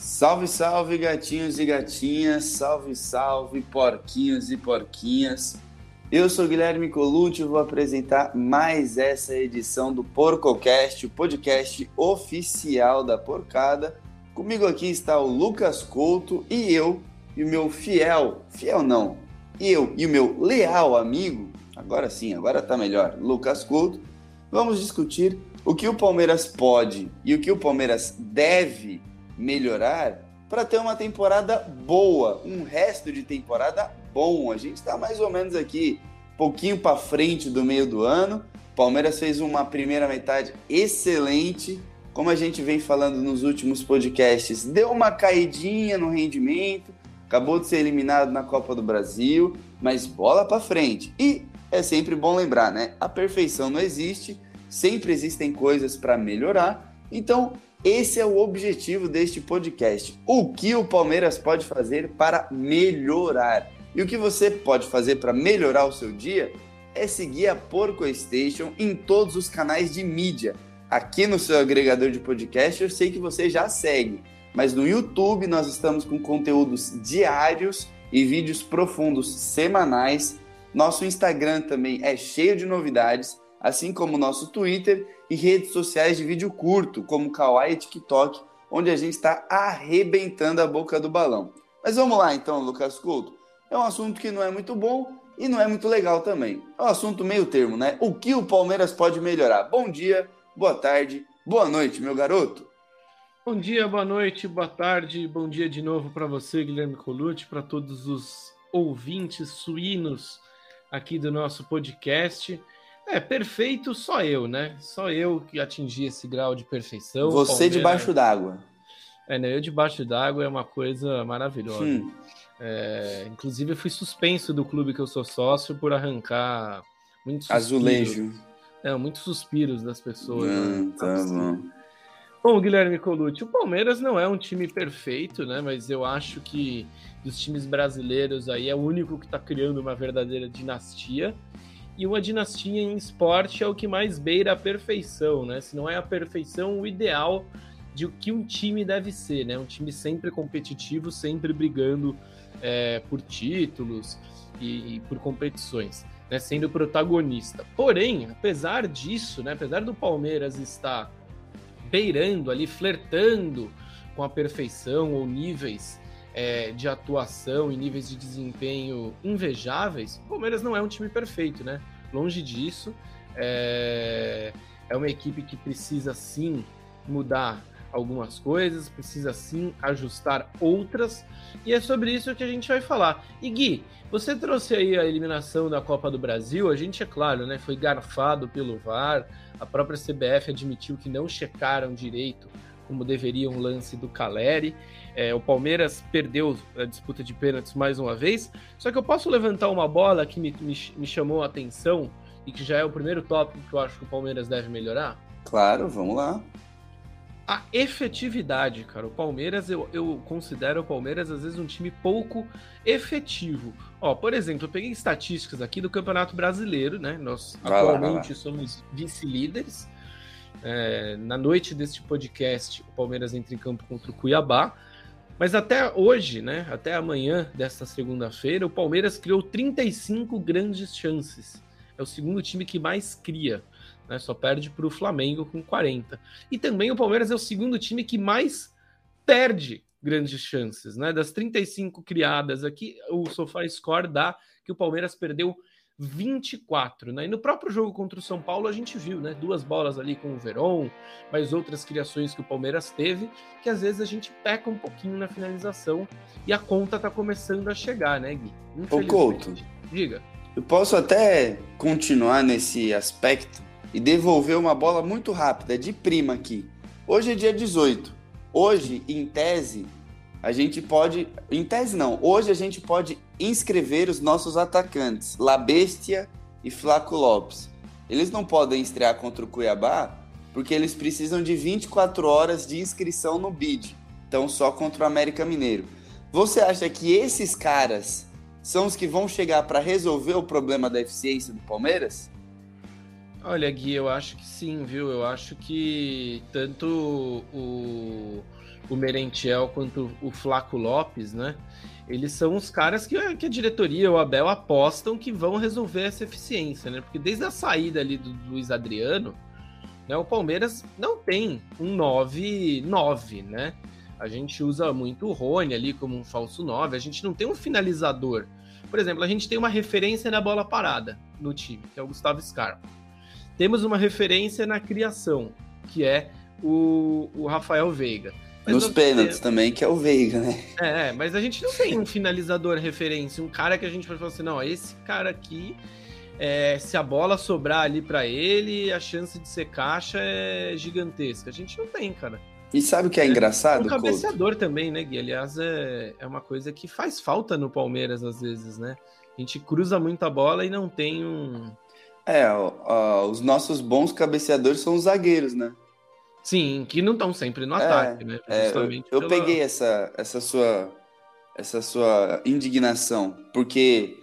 Salve, salve, gatinhos e gatinhas, salve, salve, porquinhos e porquinhas. Eu sou Guilherme Colucci e vou apresentar mais essa edição do PorcoCast, o podcast oficial da Porcada. Comigo aqui está o Lucas Couto e eu, e o meu fiel, fiel não, eu e o meu leal amigo, agora sim, agora tá melhor, Lucas Couto, vamos discutir o que o Palmeiras pode e o que o Palmeiras deve melhorar para ter uma temporada boa, um resto de temporada bom. A gente está mais ou menos aqui, pouquinho para frente do meio do ano. Palmeiras fez uma primeira metade excelente, como a gente vem falando nos últimos podcasts, deu uma caidinha no rendimento, acabou de ser eliminado na Copa do Brasil, mas bola para frente. E é sempre bom lembrar, né? A perfeição não existe, sempre existem coisas para melhorar. Então, esse é o objetivo deste podcast. O que o Palmeiras pode fazer para melhorar? E o que você pode fazer para melhorar o seu dia é seguir a Porco Station em todos os canais de mídia. Aqui no seu agregador de podcast eu sei que você já segue, mas no YouTube nós estamos com conteúdos diários e vídeos profundos semanais. Nosso Instagram também é cheio de novidades, assim como o nosso Twitter e redes sociais de vídeo curto, como Kawaii e TikTok, onde a gente está arrebentando a boca do balão. Mas vamos lá então, Lucas Couto. É um assunto que não é muito bom e não é muito legal também. É um assunto meio termo, né? O que o Palmeiras pode melhorar? Bom dia, boa tarde, boa noite, meu garoto. Bom dia, boa noite, boa tarde, bom dia de novo para você, Guilherme Colucci, para todos os ouvintes suínos aqui do nosso podcast. É, perfeito só eu, né? Só eu que atingi esse grau de perfeição. Você Palmeiras... debaixo d'água. É, né? Eu debaixo d'água é uma coisa maravilhosa. Hum. É, inclusive, eu fui suspenso do clube que eu sou sócio por arrancar muitos suspiros. Azulejo. É, muitos suspiros das pessoas. Hum, né? Tá bom. Bom, Guilherme Colucci, o Palmeiras não é um time perfeito, né? Mas eu acho que dos times brasileiros aí é o único que está criando uma verdadeira dinastia e uma dinastia em esporte é o que mais beira a perfeição, né? Se não é a perfeição, o ideal de o que um time deve ser, né? Um time sempre competitivo, sempre brigando é, por títulos e, e por competições, né? Sendo protagonista. Porém, apesar disso, né? Apesar do Palmeiras estar beirando ali, flertando com a perfeição ou níveis é, de atuação e níveis de desempenho invejáveis, o Palmeiras não é um time perfeito, né? Longe disso. É, é uma equipe que precisa sim mudar algumas coisas, precisa sim ajustar outras, e é sobre isso que a gente vai falar. E Gui, você trouxe aí a eliminação da Copa do Brasil, a gente, é claro, né, foi garfado pelo VAR, a própria CBF admitiu que não checaram direito como deveria um lance do Caleri. É, o Palmeiras perdeu a disputa de pênaltis mais uma vez. Só que eu posso levantar uma bola que me, me, me chamou a atenção e que já é o primeiro tópico que eu acho que o Palmeiras deve melhorar? Claro, vamos lá. A efetividade, cara. O Palmeiras, eu, eu considero o Palmeiras às vezes um time pouco efetivo. Ó, por exemplo, eu peguei estatísticas aqui do Campeonato Brasileiro, né? Nós vai atualmente lá, somos vice-líderes. É, na noite deste podcast, o Palmeiras entra em campo contra o Cuiabá. Mas até hoje, né, até amanhã desta segunda-feira, o Palmeiras criou 35 grandes chances. É o segundo time que mais cria, né, só perde para o Flamengo com 40. E também o Palmeiras é o segundo time que mais perde grandes chances. Né? Das 35 criadas aqui, o Sofá Score dá que o Palmeiras perdeu 24, né? E no próprio jogo contra o São Paulo a gente viu, né? Duas bolas ali com o Veron, mas outras criações que o Palmeiras teve, que às vezes a gente peca um pouquinho na finalização e a conta tá começando a chegar, né, Gui? Ô Couto, diga. Eu posso até continuar nesse aspecto e devolver uma bola muito rápida, de prima aqui. Hoje é dia 18. Hoje, em tese, a gente pode. Em tese, não. Hoje a gente pode inscrever os nossos atacantes, La Bestia e Flaco Lopes. Eles não podem estrear contra o Cuiabá porque eles precisam de 24 horas de inscrição no BID. Então, só contra o América Mineiro. Você acha que esses caras são os que vão chegar para resolver o problema da eficiência do Palmeiras? Olha, Gui, eu acho que sim, viu? Eu acho que tanto o o Merentiel quanto o Flaco Lopes, né? Eles são os caras que, que a diretoria, o Abel, apostam que vão resolver essa eficiência, né? Porque desde a saída ali do Luiz Adriano, né, o Palmeiras não tem um 9-9, né? A gente usa muito o Rony ali como um falso 9, a gente não tem um finalizador. Por exemplo, a gente tem uma referência na bola parada no time, que é o Gustavo Scarpa. Temos uma referência na criação, que é o, o Rafael Veiga. Mas Nos pênaltis também, que é o Veiga, né? É, mas a gente não tem um finalizador referência, um cara que a gente pode falar assim, não, esse cara aqui, é, se a bola sobrar ali para ele, a chance de ser caixa é gigantesca. A gente não tem, cara. E sabe o que é, é engraçado? O cabeceador Couto? também, né, Gui? Aliás, é, é uma coisa que faz falta no Palmeiras às vezes, né? A gente cruza muita bola e não tem um. É, ó, ó, os nossos bons cabeceadores são os zagueiros, né? Sim, que não estão sempre no é, ataque, né? É, eu, eu pela... peguei essa, essa sua essa sua indignação, porque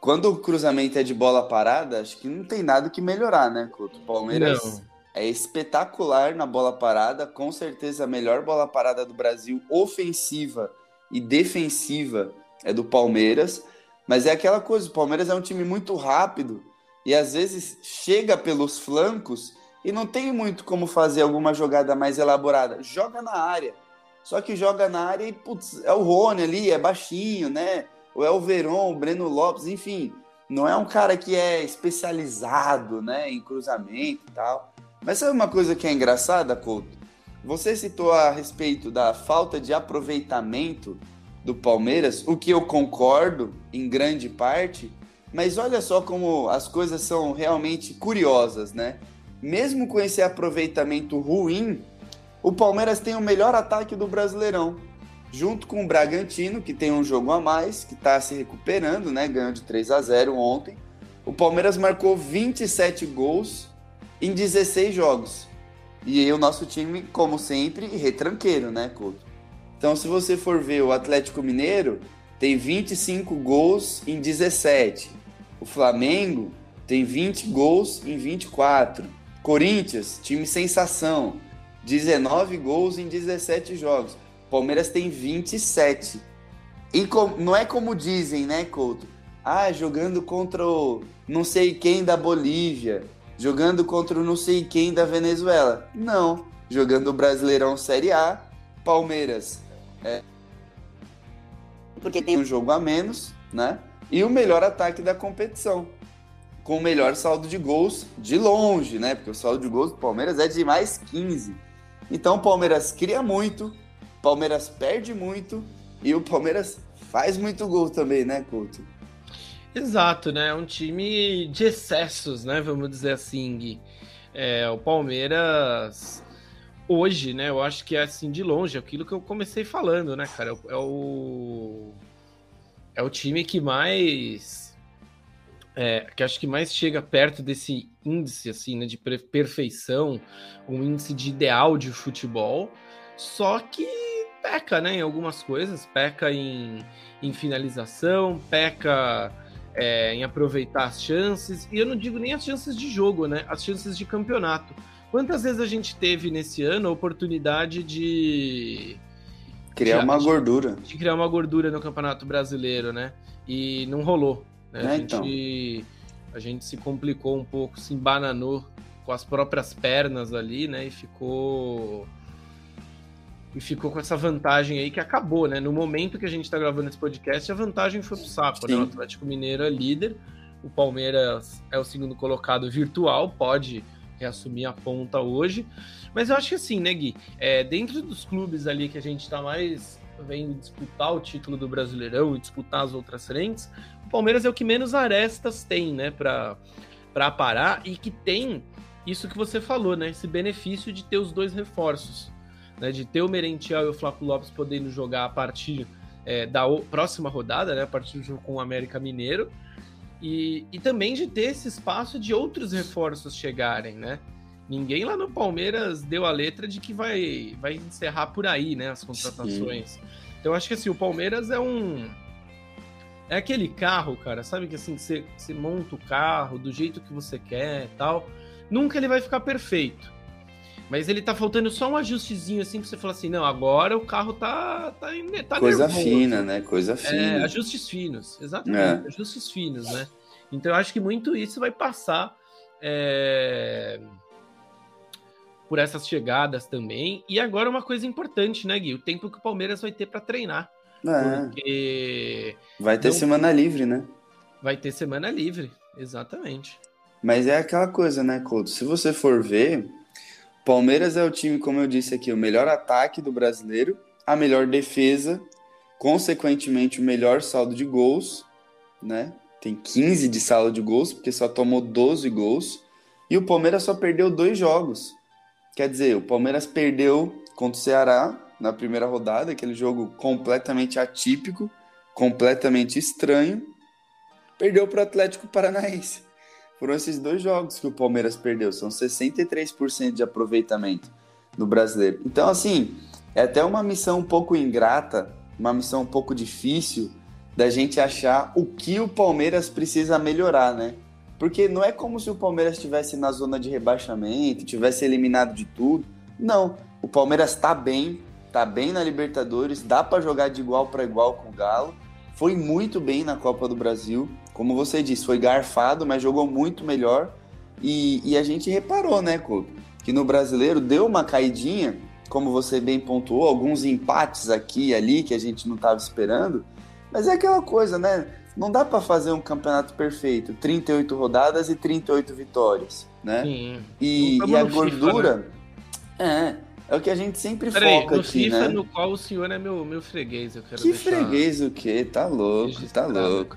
quando o cruzamento é de bola parada, acho que não tem nada que melhorar, né, Couto? O Palmeiras não. é espetacular na bola parada, com certeza a melhor bola parada do Brasil, ofensiva e defensiva, é do Palmeiras. Mas é aquela coisa, o Palmeiras é um time muito rápido e às vezes chega pelos flancos e não tem muito como fazer alguma jogada mais elaborada. Joga na área. Só que joga na área e, putz, é o Rony ali, é baixinho, né? Ou é o Veron, o Breno Lopes, enfim. Não é um cara que é especializado, né, em cruzamento e tal. Mas sabe uma coisa que é engraçada, Couto? Você citou a respeito da falta de aproveitamento do Palmeiras, o que eu concordo em grande parte, mas olha só como as coisas são realmente curiosas, né? Mesmo com esse aproveitamento ruim, o Palmeiras tem o melhor ataque do Brasileirão. Junto com o Bragantino, que tem um jogo a mais, que está se recuperando, né? Ganhou de 3 a 0 ontem. O Palmeiras marcou 27 gols em 16 jogos. E o nosso time, como sempre, retranqueiro, né, Couto? Então, se você for ver o Atlético Mineiro, tem 25 gols em 17. O Flamengo tem 20 gols em 24. Corinthians, time sensação, 19 gols em 17 jogos. Palmeiras tem 27. E com, não é como dizem, né, Couto? Ah, jogando contra o não sei quem da Bolívia, jogando contra o não sei quem da Venezuela. Não, jogando o Brasileirão Série A, Palmeiras é, porque tem um jogo a menos, né? E o melhor ataque da competição com o melhor saldo de gols de longe, né? Porque o saldo de gols do Palmeiras é de mais 15. Então o Palmeiras cria muito, o Palmeiras perde muito e o Palmeiras faz muito gol também, né, Couto? Exato, né? É um time de excessos, né? Vamos dizer assim, Gui. É, o Palmeiras hoje, né? Eu acho que é assim de longe, aquilo que eu comecei falando, né, cara? É o é o time que mais é, que acho que mais chega perto desse índice assim, né, de perfeição, um índice de ideal de futebol, só que peca, né, em algumas coisas, peca em, em finalização, peca é, em aproveitar as chances, e eu não digo nem as chances de jogo, né, as chances de campeonato. Quantas vezes a gente teve nesse ano a oportunidade de criar de, uma gordura, de criar uma gordura no Campeonato Brasileiro, né? E não rolou. Né? É, a, gente, então. a gente se complicou um pouco, se embananou com as próprias pernas ali, né? E ficou. E ficou com essa vantagem aí que acabou, né? No momento que a gente está gravando esse podcast, a vantagem foi pro saco, né? O Atlético Mineiro é líder, o Palmeiras é o segundo colocado virtual, pode reassumir a ponta hoje. Mas eu acho que assim, né, Gui? É, dentro dos clubes ali que a gente está mais vendo disputar o título do Brasileirão e disputar as outras frentes, o Palmeiras é o que menos arestas tem, né, para parar e que tem isso que você falou, né, esse benefício de ter os dois reforços, né, de ter o Merentiel e o Flávio Lopes podendo jogar a partir é, da próxima rodada, né, a partir do jogo com o América Mineiro, e, e também de ter esse espaço de outros reforços chegarem, né? Ninguém lá no Palmeiras deu a letra de que vai, vai encerrar por aí, né, as contratações. Sim. Então acho que assim, o Palmeiras é um é aquele carro, cara, sabe que assim, você, você monta o carro do jeito que você quer e tal. Nunca ele vai ficar perfeito. Mas ele tá faltando só um ajustezinho assim pra você falar assim, não, agora o carro tá. tá, tá Coisa nervoso. fina, né? Coisa é, fina. É, ajustes finos, exatamente. É. Ajustes finos, né? Então eu acho que muito isso vai passar é... por essas chegadas também. E agora uma coisa importante, né, Gui? O tempo que o Palmeiras vai ter para treinar. É. Porque. Vai ter não... semana livre, né? Vai ter semana livre, exatamente. Mas é aquela coisa, né, Couto? Se você for ver, Palmeiras é o time, como eu disse aqui, o melhor ataque do brasileiro, a melhor defesa, consequentemente o melhor saldo de gols, né? Tem 15 de saldo de gols, porque só tomou 12 gols. E o Palmeiras só perdeu dois jogos. Quer dizer, o Palmeiras perdeu contra o Ceará na primeira rodada, aquele jogo completamente atípico, completamente estranho. Perdeu para o Atlético Paranaense. Foram esses dois jogos que o Palmeiras perdeu. São 63% de aproveitamento no brasileiro. Então, assim, é até uma missão um pouco ingrata, uma missão um pouco difícil da gente achar o que o Palmeiras precisa melhorar, né? Porque não é como se o Palmeiras estivesse na zona de rebaixamento, tivesse eliminado de tudo. Não, o Palmeiras está bem, tá bem na Libertadores, dá para jogar de igual para igual com o Galo. Foi muito bem na Copa do Brasil, como você disse, foi garfado, mas jogou muito melhor. E, e a gente reparou, né, Couto, que no brasileiro deu uma caidinha, como você bem pontuou, alguns empates aqui e ali que a gente não estava esperando. Mas é aquela coisa, né? Não dá para fazer um campeonato perfeito, 38 rodadas e 38 vitórias, né? Sim. E, e a gordura. FIFA, né? É, é o que a gente sempre Peraí, foca no aqui, FIFA, né? no qual o senhor é meu, meu freguês, eu quero Que deixar... freguês o quê? Tá louco, tá louco.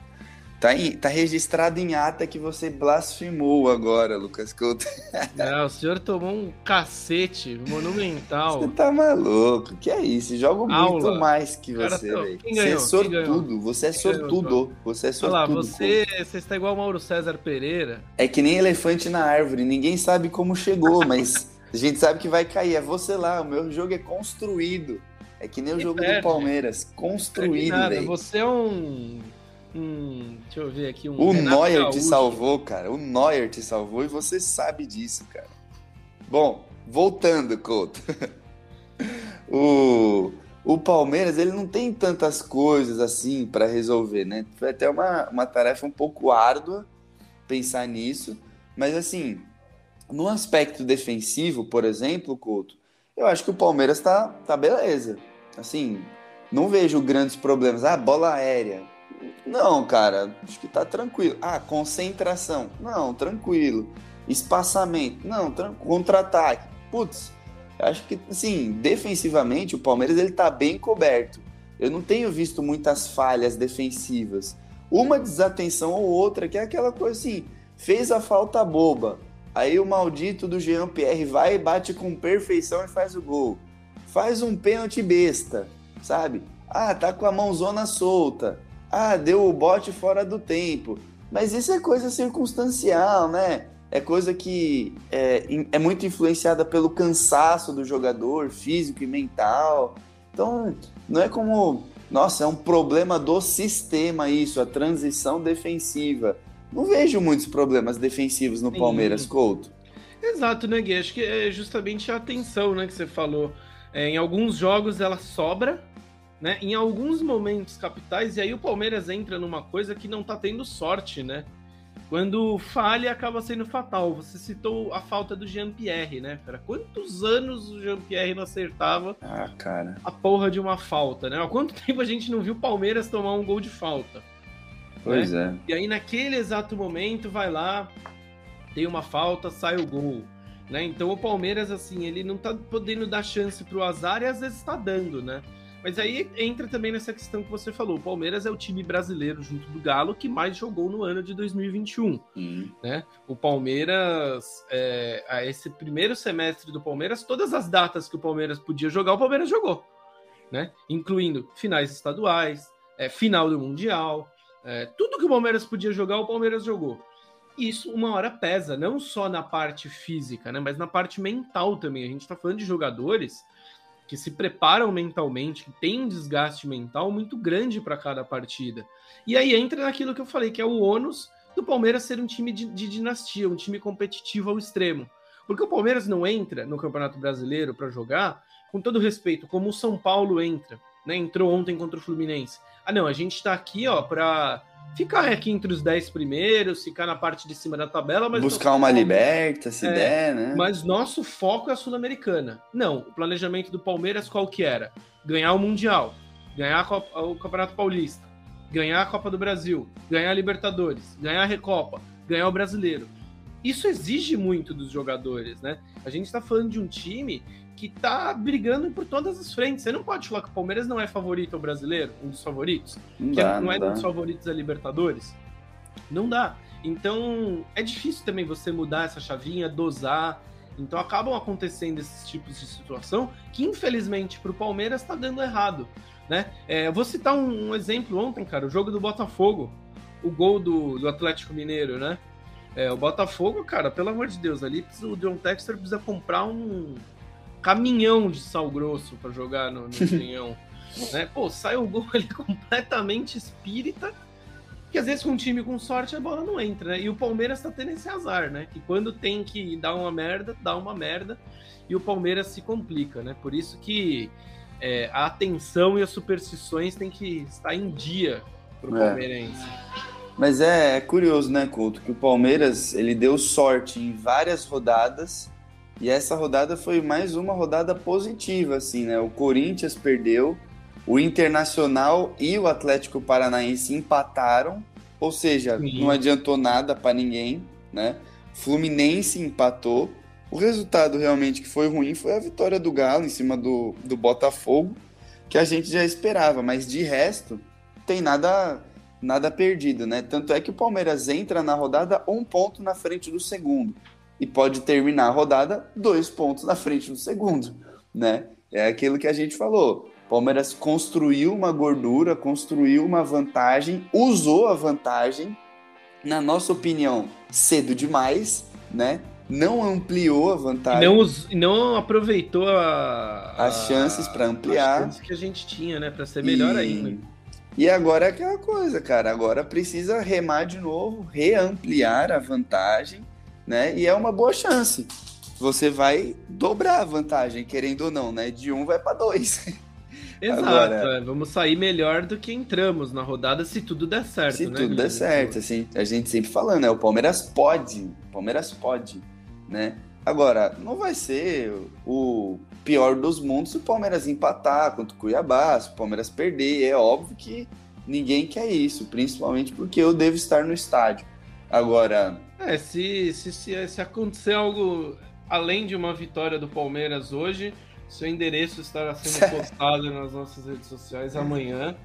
Tá, em, tá registrado em ata que você blasfemou agora, Lucas Couto. Não, o senhor tomou um cacete monumental. Você tá maluco? Que é isso? Jogo Aula. muito mais que você, velho. Você é sortudo, você é sortudo. Você é sortudo. Olha lá, você, você está igual o Mauro César Pereira. É que nem elefante na árvore, ninguém sabe como chegou, mas a gente sabe que vai cair. É você lá, o meu jogo é construído. É que nem o jogo do Palmeiras, construído, é velho. Você é um deixa eu ver aqui. Um o Renato Neuer Gaúcho. te salvou, cara. O Neuer te salvou e você sabe disso, cara. Bom, voltando, Couto. o, o Palmeiras, ele não tem tantas coisas assim para resolver, né? Foi até uma, uma tarefa um pouco árdua pensar nisso. Mas, assim, no aspecto defensivo, por exemplo, Couto, eu acho que o Palmeiras tá, tá beleza. Assim, não vejo grandes problemas. Ah, bola aérea não, cara, acho que tá tranquilo. Ah, concentração. Não, tranquilo. Espaçamento. Não, contra-ataque. Putz, acho que, assim, defensivamente o Palmeiras ele tá bem coberto. Eu não tenho visto muitas falhas defensivas. Uma desatenção ou outra, que é aquela coisa assim, fez a falta boba. Aí o maldito do Jean Pierre vai e bate com perfeição e faz o gol. Faz um pênalti besta, sabe? Ah, tá com a mãozona solta ah, deu o bote fora do tempo. Mas isso é coisa circunstancial, né? É coisa que é, é muito influenciada pelo cansaço do jogador, físico e mental. Então, não é como, nossa, é um problema do sistema isso, a transição defensiva. Não vejo muitos problemas defensivos no Sim. Palmeiras, Couto. Exato, né, Gui? Acho que é justamente a atenção né, que você falou. É, em alguns jogos ela sobra, né? Em alguns momentos capitais, e aí o Palmeiras entra numa coisa que não tá tendo sorte, né? Quando falha, acaba sendo fatal. Você citou a falta do Jean-Pierre, né, cara? Quantos anos o Jean-Pierre não acertava ah, cara. a porra de uma falta, né? Há quanto tempo a gente não viu o Palmeiras tomar um gol de falta? Pois né? é. E aí, naquele exato momento, vai lá, tem uma falta, sai o gol. Né? Então o Palmeiras, assim, ele não tá podendo dar chance pro azar e às vezes tá dando, né? Mas aí entra também nessa questão que você falou. O Palmeiras é o time brasileiro, junto do Galo, que mais jogou no ano de 2021. Uhum. Né? O Palmeiras, é, a esse primeiro semestre do Palmeiras, todas as datas que o Palmeiras podia jogar, o Palmeiras jogou. Né? Incluindo finais estaduais, é, final do Mundial. É, tudo que o Palmeiras podia jogar, o Palmeiras jogou. Isso uma hora pesa, não só na parte física, né, mas na parte mental também. A gente está falando de jogadores que se preparam mentalmente, que tem um desgaste mental muito grande para cada partida. E aí entra naquilo que eu falei, que é o ônus do Palmeiras ser um time de, de dinastia, um time competitivo ao extremo. Porque o Palmeiras não entra no Campeonato Brasileiro para jogar, com todo respeito, como o São Paulo entra, né? Entrou ontem contra o Fluminense. Ah, não, a gente está aqui, ó, para ficar aqui entre os 10 primeiros, ficar na parte de cima da tabela, mas buscar uma liberta, se é, der, né? Mas nosso foco é a Sul-Americana. Não, o planejamento do Palmeiras qual que era? Ganhar o Mundial, ganhar o Campeonato Paulista, ganhar a Copa do Brasil, ganhar a Libertadores, ganhar a Recopa, ganhar o Brasileiro. Isso exige muito dos jogadores, né? A gente está falando de um time que tá brigando por todas as frentes. Você não pode falar que o Palmeiras não é favorito ao brasileiro, um dos favoritos, não, dá, não, não é um dos favoritos da Libertadores. Não dá. Então é difícil também você mudar essa chavinha, dosar. Então acabam acontecendo esses tipos de situação que, infelizmente, para o Palmeiras está dando errado. Né? É, eu vou citar um, um, exemplo ontem, cara, o jogo do Botafogo, o gol do, do Atlético Mineiro, né? É, o Botafogo, cara, pelo amor de Deus, ali o John Texter precisa comprar um, caminhão de sal grosso para jogar no, no canhão. né? Pô, sai um gol ali completamente espírita, que às vezes com um time com sorte a bola não entra, né? E o Palmeiras tá tendo esse azar, né? Que quando tem que dar uma merda, dá uma merda, e o Palmeiras se complica, né? Por isso que é, a atenção e as superstições têm que estar em dia pro é. Mas é, é curioso, né, Couto, que o Palmeiras ele deu sorte em várias rodadas e essa rodada foi mais uma rodada positiva, assim, né? O Corinthians perdeu, o Internacional e o Atlético Paranaense empataram, ou seja, Sim. não adiantou nada para ninguém, né? Fluminense empatou. O resultado realmente que foi ruim foi a vitória do Galo em cima do, do Botafogo, que a gente já esperava, mas de resto, tem nada nada perdido, né? Tanto é que o Palmeiras entra na rodada um ponto na frente do segundo e pode terminar a rodada dois pontos na frente do segundo, né? É aquilo que a gente falou. Palmeiras construiu uma gordura, construiu uma vantagem, usou a vantagem, na nossa opinião, cedo demais, né? Não ampliou a vantagem. Não, não aproveitou a, as chances para ampliar. As chances que a gente tinha, né? Para ser melhor e... ainda. E agora é aquela coisa, cara. Agora precisa remar de novo, reampliar a vantagem né? E é uma boa chance. Você vai dobrar a vantagem, querendo ou não, né? De um vai para dois. Exato, Agora, é. vamos sair melhor do que entramos na rodada se tudo der certo. Se né, tudo der certo, assim, a gente sempre falando, né? O Palmeiras pode, o Palmeiras pode, né? Agora, não vai ser o pior dos mundos se o Palmeiras empatar contra o Cuiabá, se o Palmeiras perder. É óbvio que ninguém quer isso, principalmente porque eu devo estar no estádio. Agora, é, se, se, se, se acontecer algo além de uma vitória do Palmeiras hoje, seu endereço estará sendo postado nas nossas redes sociais amanhã.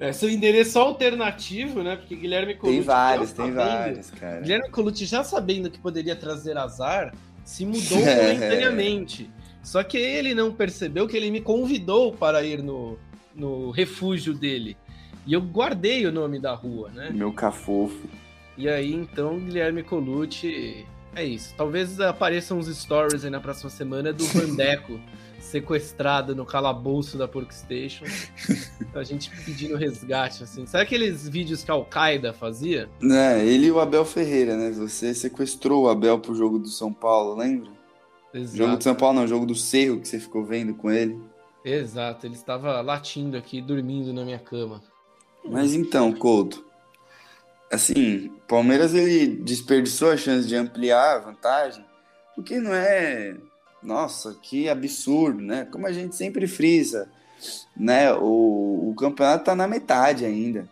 É, seu endereço alternativo, né? Porque Guilherme Colucci. Tem vários, tem vários, cara. Guilherme Colucci, já sabendo que poderia trazer azar, se mudou momentaneamente. Só que ele não percebeu que ele me convidou para ir no, no refúgio dele. E eu guardei o nome da rua, né? Meu cafofo. E aí, então, Guilherme Colucci. É isso. Talvez apareçam uns stories aí na próxima semana do Vandeco sequestrado no calabouço da Porkstation. a gente pedindo resgate, assim. Sabe aqueles vídeos que a Al-Qaeda fazia? É, ele e o Abel Ferreira, né? Você sequestrou o Abel pro jogo do São Paulo, lembra? Exato. Jogo do São Paulo não, jogo do Cerro que você ficou vendo com ele. Exato, ele estava latindo aqui, dormindo na minha cama. Mas então, Couto, assim, o Palmeiras ele desperdiçou a chance de ampliar a vantagem, o que não é, nossa, que absurdo, né? Como a gente sempre frisa, né? O, o campeonato tá na metade ainda.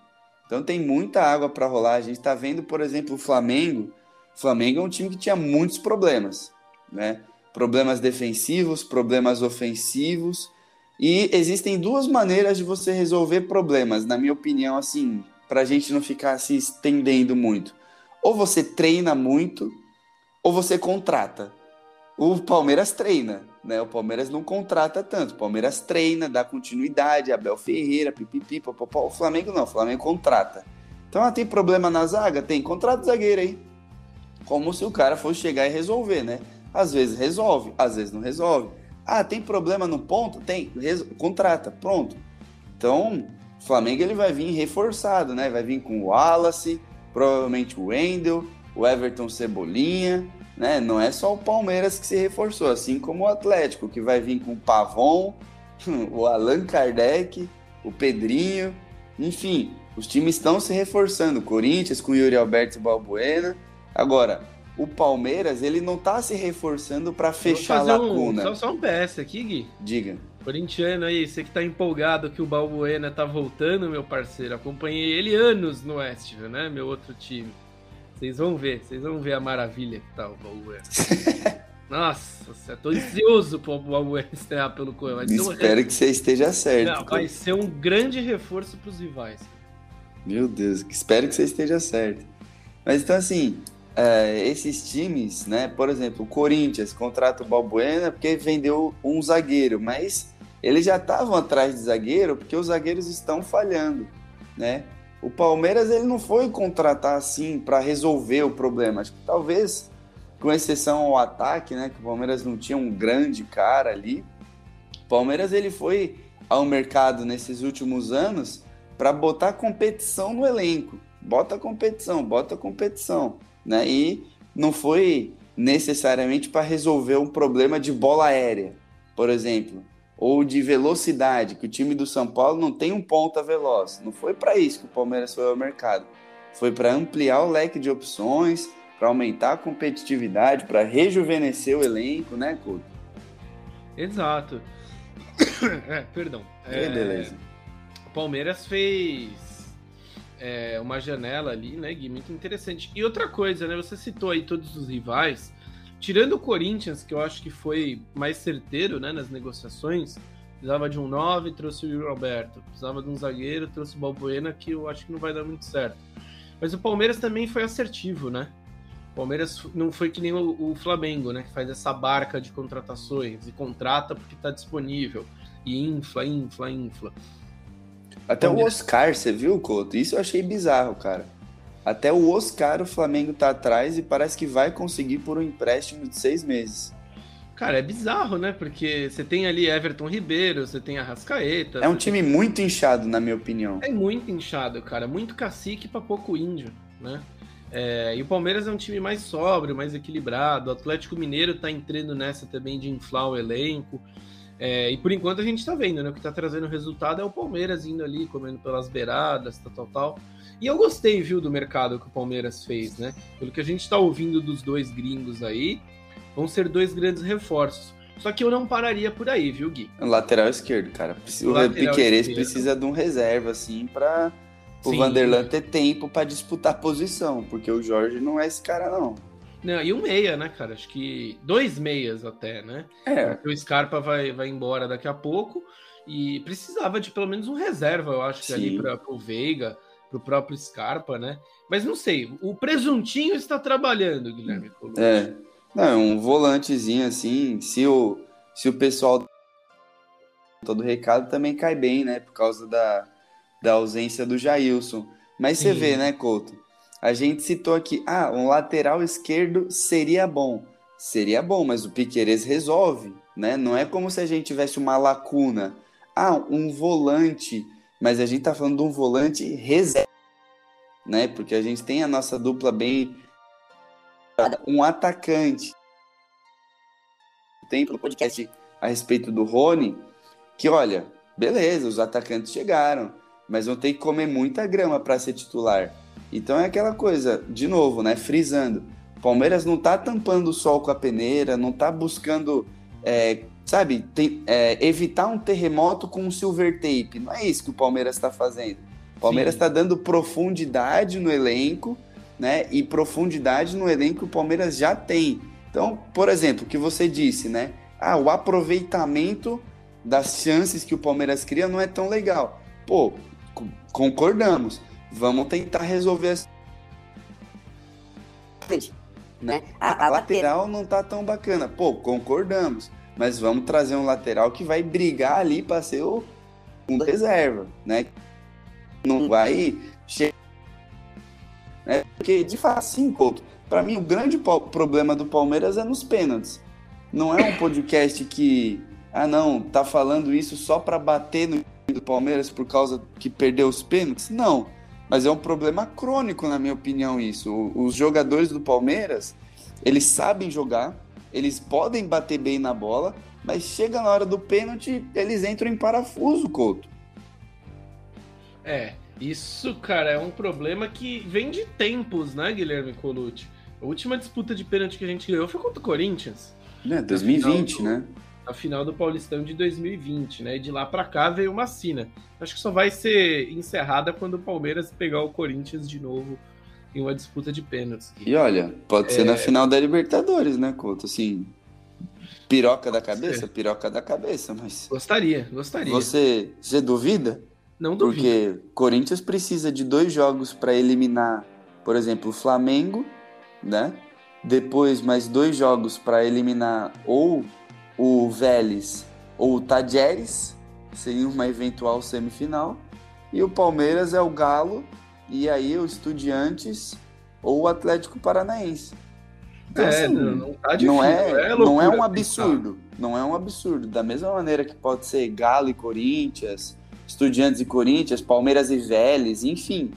Então tem muita água para rolar. A gente está vendo, por exemplo, o Flamengo. O Flamengo é um time que tinha muitos problemas, né? Problemas defensivos, problemas ofensivos. E existem duas maneiras de você resolver problemas, na minha opinião, assim, para a gente não ficar se estendendo muito. Ou você treina muito, ou você contrata. O Palmeiras treina, né? O Palmeiras não contrata tanto. O Palmeiras treina, dá continuidade, Abel Ferreira, pipipi, popopó. O Flamengo não, o Flamengo contrata. Então, ah, tem problema na zaga? Tem, contrata o zagueiro aí. Como se o cara fosse chegar e resolver, né? Às vezes resolve, às vezes não resolve. Ah, tem problema no ponto? Tem, contrata, pronto. Então, o Flamengo ele vai vir reforçado, né? Vai vir com o Wallace, provavelmente o Wendel, o Everton Cebolinha, né? Não é só o Palmeiras que se reforçou, assim como o Atlético, que vai vir com o Pavon, o Allan Kardec, o Pedrinho, enfim, os times estão se reforçando. Corinthians com o Yuri Alberto e Balbuena. Agora, o Palmeiras, ele não tá se reforçando para fechar a lacuna. Um, só, só um PS aqui, Gui. Diga. Corintiano aí, você que tá empolgado que o Balbuena tá voltando, meu parceiro. Acompanhei ele anos no West, né? Meu outro time. Vocês vão ver, vocês vão ver a maravilha que tá o Balbuena. Nossa, eu tô ansioso pro Balbuena estrear pelo Coelho. Espero um... que você esteja certo. Não, vai ser um grande reforço pros rivais. Meu Deus, espero que você esteja certo. Mas então assim, é, esses times, né? Por exemplo, o Corinthians contrata o Balbuena porque vendeu um zagueiro, mas eles já estavam atrás de zagueiro porque os zagueiros estão falhando, né? O Palmeiras ele não foi contratar assim para resolver o problema. Talvez, com exceção ao ataque, né? Que o Palmeiras não tinha um grande cara ali. O Palmeiras ele foi ao mercado nesses últimos anos para botar competição no elenco. Bota competição, bota competição né? E não foi necessariamente para resolver um problema de bola aérea, por exemplo, ou de velocidade, que o time do São Paulo não tem um ponta veloz. Não foi para isso que o Palmeiras foi ao mercado. Foi para ampliar o leque de opções, para aumentar a competitividade, para rejuvenescer o elenco, né, Couto? Exato. É, perdão. É, beleza. O Palmeiras fez é, uma janela ali, né, Gui? Muito interessante. E outra coisa, né? Você citou aí todos os rivais. Tirando o Corinthians, que eu acho que foi mais certeiro né, nas negociações, precisava de um 9, trouxe o Roberto. Precisava de um zagueiro, trouxe o Balbuena, que eu acho que não vai dar muito certo. Mas o Palmeiras também foi assertivo, né? O Palmeiras não foi que nem o, o Flamengo, né? Que faz essa barca de contratações e contrata porque está disponível. E infla, infla, infla. Até o Oscar, você viu, Couto? Isso eu achei bizarro, cara. Até o Oscar o Flamengo tá atrás e parece que vai conseguir por um empréstimo de seis meses. Cara, é bizarro, né? Porque você tem ali Everton Ribeiro, você tem a Rascaeta. É um time tem... muito inchado, na minha opinião. É muito inchado, cara. Muito cacique para pouco índio, né? É... e o Palmeiras é um time mais sóbrio, mais equilibrado. O Atlético Mineiro tá entrando nessa também de inflar o elenco. É, e por enquanto a gente está vendo, né? O que está trazendo resultado é o Palmeiras indo ali, comendo pelas beiradas, tal, tal, tal. E eu gostei, viu, do mercado que o Palmeiras fez, né? Pelo que a gente está ouvindo dos dois gringos aí, vão ser dois grandes reforços. Só que eu não pararia por aí, viu, Gui? Lateral esquerdo, cara. O, o Piqueires precisa de um reserva, assim, para o Vanderlan ter tempo para disputar posição, porque o Jorge não é esse cara, não. Não, e um meia, né, cara? Acho que dois meias até, né? É. Porque o Scarpa vai, vai embora daqui a pouco e precisava de pelo menos um reserva, eu acho, que ali para o Veiga, para o próprio Scarpa, né? Mas não sei, o presuntinho está trabalhando, Guilherme. Colucci. É. Não, um volantezinho assim, se o, se o pessoal todo recado também cai bem, né? Por causa da, da ausência do Jailson. Mas Sim. você vê, né, Couto? A gente citou aqui, ah, um lateral esquerdo seria bom. Seria bom, mas o Piqueires resolve, né? Não é como se a gente tivesse uma lacuna. Ah, um volante, mas a gente tá falando de um volante reserva, né? Porque a gente tem a nossa dupla bem um atacante. Tem podcast a respeito do Rony, que olha, beleza, os atacantes chegaram, mas vão ter que comer muita grama para ser titular. Então é aquela coisa, de novo, né? Frisando. Palmeiras não tá tampando o sol com a peneira, não tá buscando, é, sabe, tem, é, evitar um terremoto com um silver tape. Não é isso que o Palmeiras está fazendo. O Palmeiras está dando profundidade no elenco, né? E profundidade no elenco que o Palmeiras já tem. Então, por exemplo, o que você disse, né? Ah, o aproveitamento das chances que o Palmeiras cria não é tão legal. Pô, concordamos. Vamos tentar resolver essa. Né? A, a lateral não tá tão bacana. Pô, concordamos. Mas vamos trazer um lateral que vai brigar ali para ser o segundo reserva, né? Não vai chegar. Né? Porque, de fato, sim, Couto. Para mim, o grande problema do Palmeiras é nos pênaltis. Não é um podcast que, ah, não, tá falando isso só para bater no do Palmeiras por causa que perdeu os pênaltis. Não mas é um problema crônico, na minha opinião, isso. Os jogadores do Palmeiras, eles sabem jogar, eles podem bater bem na bola, mas chega na hora do pênalti, eles entram em parafuso, Couto. É, isso, cara, é um problema que vem de tempos, né, Guilherme Colucci? A última disputa de pênalti que a gente ganhou foi contra o Corinthians. É, 2020, do, né? A final do Paulistão de 2020, né? E de lá para cá veio uma sina. Acho que só vai ser encerrada quando o Palmeiras pegar o Corinthians de novo em uma disputa de pênaltis. E olha, pode é... ser na final da Libertadores, né, Couto? Assim, piroca da cabeça? Piroca da cabeça, mas... Gostaria, gostaria. Você, você duvida? Não duvido. Porque Corinthians precisa de dois jogos para eliminar, por exemplo, o Flamengo, né? Depois mais dois jogos para eliminar ou o Vélez ou o Tajeres, seria uma eventual semifinal. E o Palmeiras é o Galo e aí o Estudiantes ou o Atlético Paranaense. Então, é, assim, não, tá difícil, não, é, é não é um absurdo. Não é um absurdo. Da mesma maneira que pode ser Galo e Corinthians, Estudiantes e Corinthians, Palmeiras e Vélez, enfim.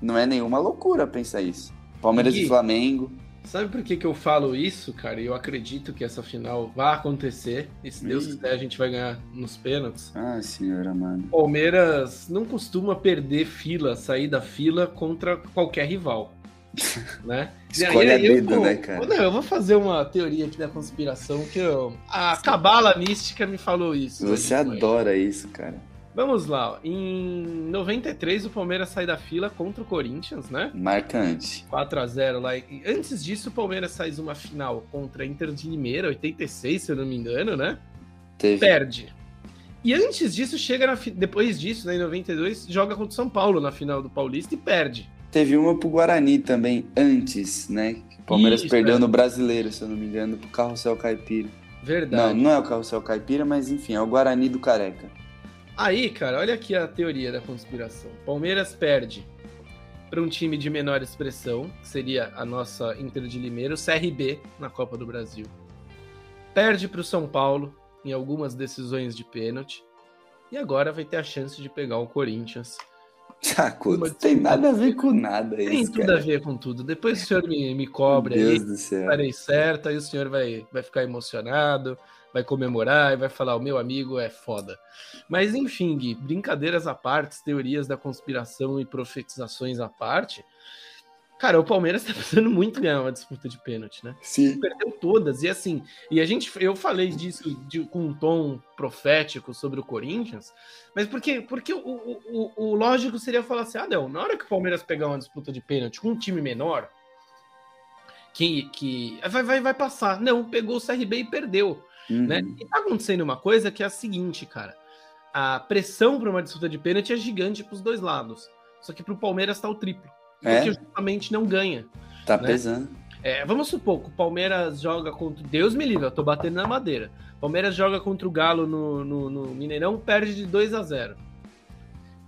Não é nenhuma loucura pensar isso. Palmeiras e, e Flamengo. Sabe por que, que eu falo isso, cara? Eu acredito que essa final vai acontecer. E se Deus quiser, a gente vai ganhar nos pênaltis. Ah, senhor amado. Palmeiras não costuma perder fila, sair da fila contra qualquer rival. né? Escolhe a dedo, né, cara? Não, eu vou fazer uma teoria aqui da conspiração que eu, a cabala mística me falou isso. Você adora isso, cara. Vamos lá, em 93 o Palmeiras sai da fila contra o Corinthians, né? Marcante. 4 a 0 lá. E antes disso o Palmeiras faz uma final contra a Inter de Limeira, 86, se eu não me engano, né? Teve. Perde. E antes disso chega na depois disso, né, em 92, joga contra o São Paulo na final do Paulista e perde. Teve uma pro Guarani também antes, né? O Palmeiras Isso, perdeu é. no Brasileiro, se eu não me engano, pro Carrossel Caipira. Verdade. Não, não é o Carrossel Caipira, mas enfim, é o Guarani do Careca. Aí, cara, olha aqui a teoria da conspiração. Palmeiras perde para um time de menor expressão, que seria a nossa Inter de Limeira, o CRB na Copa do Brasil. Perde para o São Paulo em algumas decisões de pênalti. E agora vai ter a chance de pegar o Corinthians. Saco, não tem nada a ver com nada isso, Tem tudo cara. a ver com tudo. Depois o senhor me, me cobre Meu aí, Deus céu. estarei aí o senhor vai, vai ficar emocionado, vai comemorar e vai falar: o meu amigo é foda. Mas enfim, Gui, brincadeiras à parte, teorias da conspiração e profetizações à parte. Cara, o Palmeiras tá precisando muito ganhar uma disputa de pênalti, né? Sim. Perdeu todas. E assim, e a gente, eu falei disso de, com um tom profético sobre o Corinthians, mas porque, porque o, o, o, lógico seria falar assim: ah, não, na hora que o Palmeiras pegar uma disputa de pênalti com um time menor, que, que vai, vai, vai passar. Não, pegou o CRB e perdeu. Uhum. Né? E tá acontecendo uma coisa que é a seguinte, cara. A pressão para uma disputa de pênalti é gigante para os dois lados. Só que para o Palmeiras tá o triplo. É? Porque justamente não ganha. Tá né? pesando. É, vamos supor que o Palmeiras joga contra. Deus me livre, eu tô batendo na madeira. Palmeiras joga contra o Galo no, no, no Mineirão, perde de 2 a 0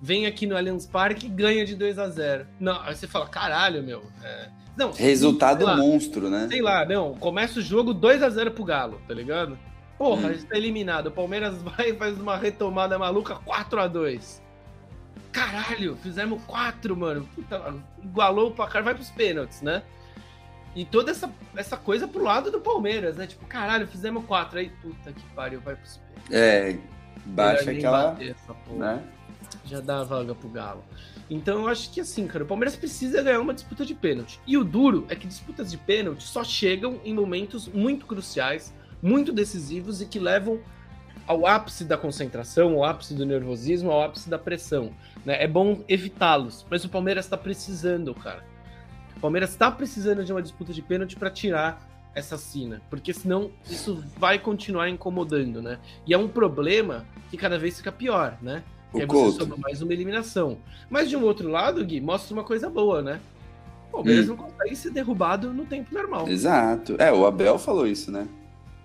Vem aqui no Allianz Parque e ganha de 2 a 0 Não, aí você fala, caralho, meu. É... Não, Resultado lá, monstro, né? Sei lá, não. Começa o jogo 2 a 0 pro Galo, tá ligado? Porra, hum. está eliminado. O Palmeiras vai e faz uma retomada maluca 4 a 2 Caralho, fizemos 4, mano. Puta, igualou o placar, vai pros pênaltis, né? E toda essa, essa coisa pro lado do Palmeiras, né? Tipo, caralho, fizemos 4. Aí, puta que pariu, vai pros pênaltis. É, baixa aquela. Né? Já dá a vaga pro Galo. Então eu acho que assim, cara, o Palmeiras precisa ganhar uma disputa de pênalti. E o duro é que disputas de pênalti só chegam em momentos muito cruciais, muito decisivos e que levam ao ápice da concentração, ao ápice do nervosismo, ao ápice da pressão. Né? É bom evitá-los, mas o Palmeiras está precisando, cara. O Palmeiras está precisando de uma disputa de pênalti para tirar essa sina, porque senão isso vai continuar incomodando, né? E é um problema que cada vez fica pior, né? O é você soma mais uma eliminação. Mas de um outro lado, Gui, mostra uma coisa boa, né? O Palmeiras hum. não consegue ser derrubado no tempo normal. Exato. É, o Abel falou isso, né?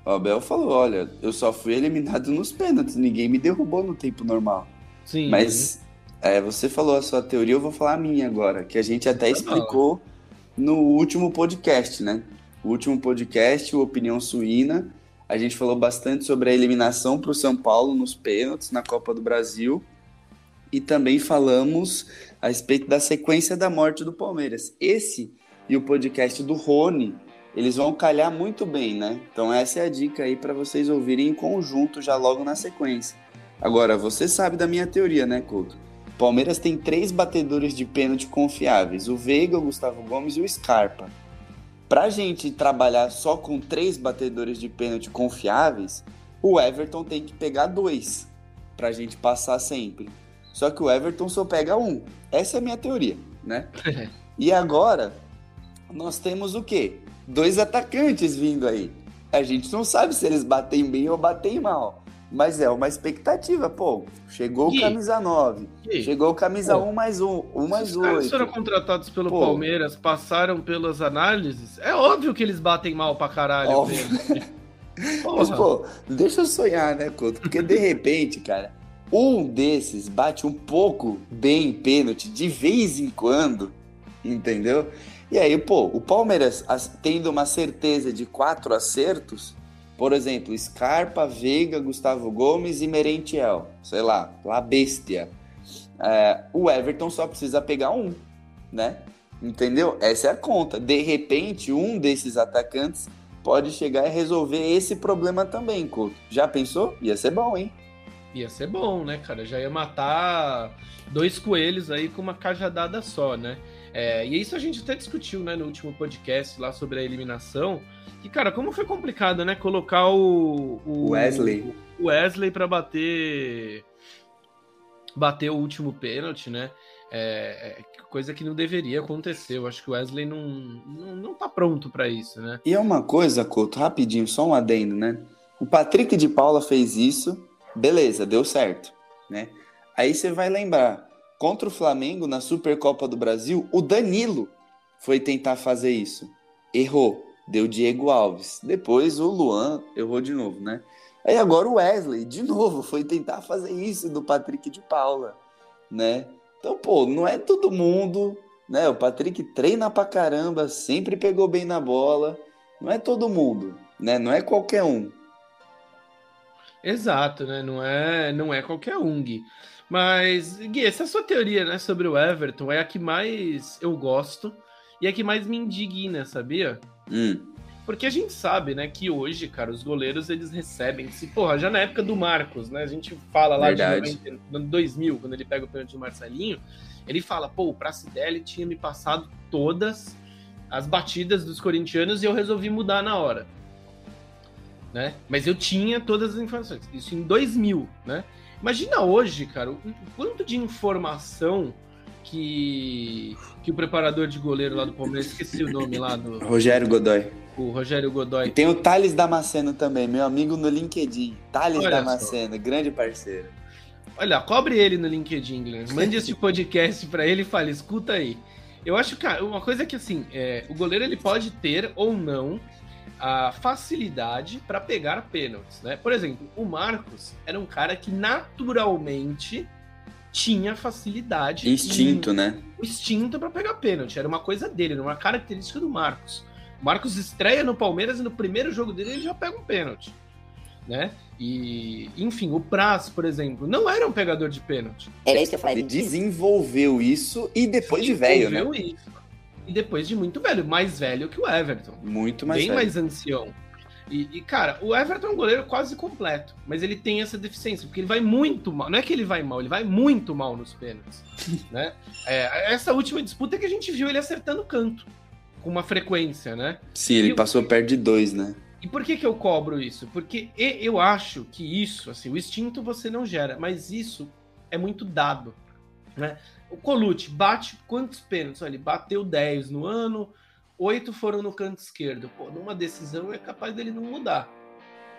O Abel falou: olha, eu só fui eliminado nos pênaltis, ninguém me derrubou no tempo normal. Sim. Mas é, você falou a sua teoria, eu vou falar a minha agora, que a gente até explicou no último podcast, né? O último podcast, o Opinião Suína, a gente falou bastante sobre a eliminação para o São Paulo nos pênaltis na Copa do Brasil e também falamos a respeito da sequência da morte do Palmeiras. Esse e o podcast do Rony, eles vão calhar muito bem, né? Então essa é a dica aí para vocês ouvirem em conjunto já logo na sequência. Agora, você sabe da minha teoria, né, Couto? Palmeiras tem três batedores de pênalti confiáveis: o Veiga, o Gustavo Gomes e o Scarpa. Pra gente trabalhar só com três batedores de pênalti confiáveis, o Everton tem que pegar dois pra gente passar sempre. Só que o Everton só pega um. Essa é a minha teoria, né? e agora, nós temos o quê? Dois atacantes vindo aí. A gente não sabe se eles batem bem ou batem mal. Mas é uma expectativa, pô. Chegou o camisa 9. Chegou o camisa pô, 1 mais 1, 1 mais 8. Os foram contratados pelo pô. Palmeiras, passaram pelas análises. É óbvio que eles batem mal pra caralho. Mas, pô, deixa eu sonhar, né, Couto? Porque de repente, cara, um desses bate um pouco bem pênalti de vez em quando, entendeu? E aí, pô, o Palmeiras tendo uma certeza de quatro acertos, por exemplo, Scarpa, Veiga, Gustavo Gomes e Merentiel, sei lá, La Bestia. É, o Everton só precisa pegar um, né? Entendeu? Essa é a conta. De repente, um desses atacantes pode chegar e resolver esse problema também, Couto. Já pensou? Ia ser bom, hein? Ia ser bom, né, cara? Já ia matar dois coelhos aí com uma cajadada só, né? É, e isso a gente até discutiu, né, no último podcast lá sobre a eliminação. Que, cara, como foi complicado, né? Colocar o. o Wesley. O Wesley para bater. Bater o último pênalti, né? É, é, coisa que não deveria acontecer. Eu acho que o Wesley não, não, não tá pronto para isso, né? E é uma coisa, Couto, rapidinho, só um adendo, né? O Patrick de Paula fez isso Beleza, deu certo, né? Aí você vai lembrar, contra o Flamengo na Supercopa do Brasil, o Danilo foi tentar fazer isso. Errou, deu Diego Alves. Depois o Luan errou de novo, né? Aí agora o Wesley, de novo, foi tentar fazer isso do Patrick de Paula, né? Então, pô, não é todo mundo, né? O Patrick treina pra caramba, sempre pegou bem na bola. Não é todo mundo, né? Não é qualquer um. Exato, né? Não é, não é qualquer um, Gui. Mas, Gui, essa sua teoria né, sobre o Everton é a que mais eu gosto e é a que mais me indigna, sabia? Hum. Porque a gente sabe, né, que hoje, cara, os goleiros eles recebem, se porra, já na época do Marcos, né, a gente fala lá Verdade. de 90, 2000, quando ele pega o pênalti do Marcelinho, ele fala, pô, o Pracidelli tinha me passado todas as batidas dos corintianos e eu resolvi mudar na hora né? Mas eu tinha todas as informações. Isso em 2000, né? Imagina hoje, cara, o quanto de informação que, que o preparador de goleiro lá do Palmeiras, esqueci o nome lá do. Rogério Godoy. O Rogério Godoy. E tem o Thales Damasceno também, meu amigo no LinkedIn. Thales Olha Damasceno, só. grande parceiro. Olha, cobre ele no LinkedIn, Guilherme. Mande esse podcast para ele e fale, escuta aí. Eu acho que uma coisa é que assim, é, o goleiro ele pode ter ou não a facilidade para pegar pênaltis, né? Por exemplo, o Marcos era um cara que naturalmente tinha facilidade. Instinto, em... né? O instinto para pegar pênalti. Era uma coisa dele, era uma característica do Marcos. O Marcos estreia no Palmeiras e no primeiro jogo dele ele já pega um pênalti. Né? E, enfim, o Praz, por exemplo, não era um pegador de pênalti. Era isso que eu falei. Ele desenvolveu isso e depois de velho, né? Isso e depois de muito velho, mais velho que o Everton. Muito mais Bem velho. mais ancião. E, e, cara, o Everton é um goleiro quase completo, mas ele tem essa deficiência, porque ele vai muito mal. Não é que ele vai mal, ele vai muito mal nos pênaltis. né? É, essa última disputa é que a gente viu ele acertando canto, com uma frequência, né? Sim, ele e passou eu... perto de dois, né? E por que, que eu cobro isso? Porque eu acho que isso, assim, o instinto você não gera, mas isso é muito dado. Né? O Colucci bate quantos pênaltis? Ele bateu 10 no ano, oito foram no canto esquerdo. Pô, numa decisão é capaz dele não mudar.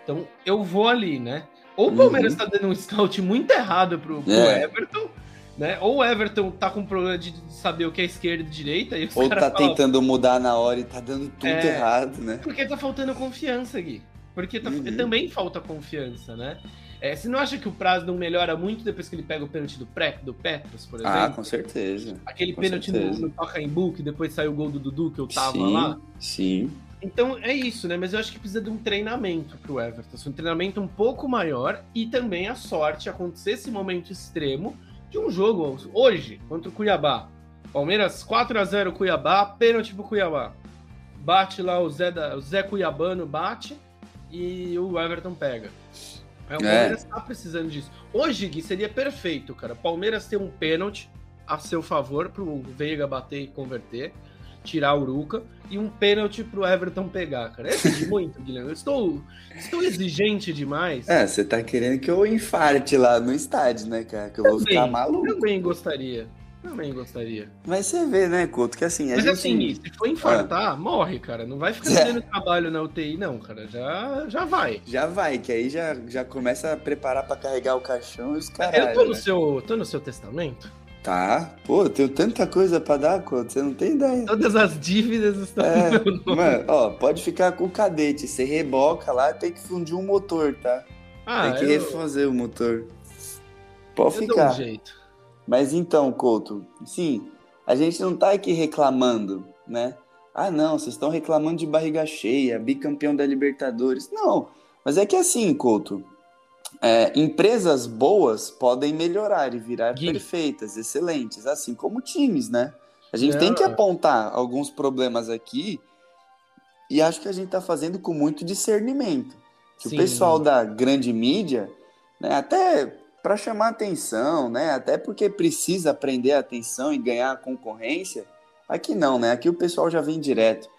Então eu vou ali, né? Ou o Palmeiras está uhum. dando um scout muito errado pro, pro é. Everton, né? Ou o Everton tá com problema de saber o que é esquerda e direita. E Ou tá falam, tentando mudar na hora e tá dando tudo é, errado, né? Porque tá faltando confiança, Gui. Porque tá, uhum. também falta confiança, né? É, você não acha que o prazo não melhora muito depois que ele pega o pênalti do, Pre, do Petros, por ah, exemplo? Ah, com certeza. Aquele com pênalti certeza. no, no Pacaembu, que depois saiu o gol do Dudu, que eu tava sim, lá. Sim. Então é isso, né? Mas eu acho que precisa de um treinamento pro Everton. Um treinamento um pouco maior e também a sorte acontecer esse momento extremo de um jogo hoje contra o Cuiabá. Palmeiras 4 a 0 Cuiabá, pênalti pro Cuiabá. bate lá o Zé, da, o Zé Cuiabano, bate e o Everton pega. É, o Palmeiras está precisando disso. Hoje, Gui, seria perfeito, cara. Palmeiras ter um pênalti a seu favor para o Veiga bater e converter, tirar o Uruca, e um pênalti para o Everton pegar, cara. É muito, Guilherme. Eu estou, estou exigente demais. É, você tá querendo que eu infarte lá no estádio, né, cara? Que eu também, vou ficar maluco. Também gostaria. Também gostaria. Mas você vê, né, Couto, que assim. Mas gente... assim, se for infartar, ah. morre, cara. Não vai ficar fazendo trabalho na UTI, não, cara. Já, já vai. Já vai, que aí já, já começa a preparar para carregar o caixão e os caras. Eu tô no, né? seu, tô no seu testamento. Tá, pô, eu tenho tanta coisa para dar, Couto, você não tem ideia. Todas as dívidas estão é, Mano, ó, pode ficar com o cadete. Você reboca lá, tem que fundir um motor, tá? Ah, tem que eu... refazer o motor. Pode eu ficar. Dou um jeito. Mas então, Couto, sim, a gente não tá aqui reclamando, né? Ah, não, vocês estão reclamando de barriga cheia, bicampeão da Libertadores. Não, mas é que assim, Couto, é, empresas boas podem melhorar e virar Gui. perfeitas, excelentes, assim como times, né? A gente tem que apontar alguns problemas aqui e acho que a gente está fazendo com muito discernimento. Que Sim. o pessoal da grande mídia, né, até para chamar atenção, né? Até porque precisa aprender a atenção e ganhar a concorrência. Aqui não, né? Aqui o pessoal já vem direto,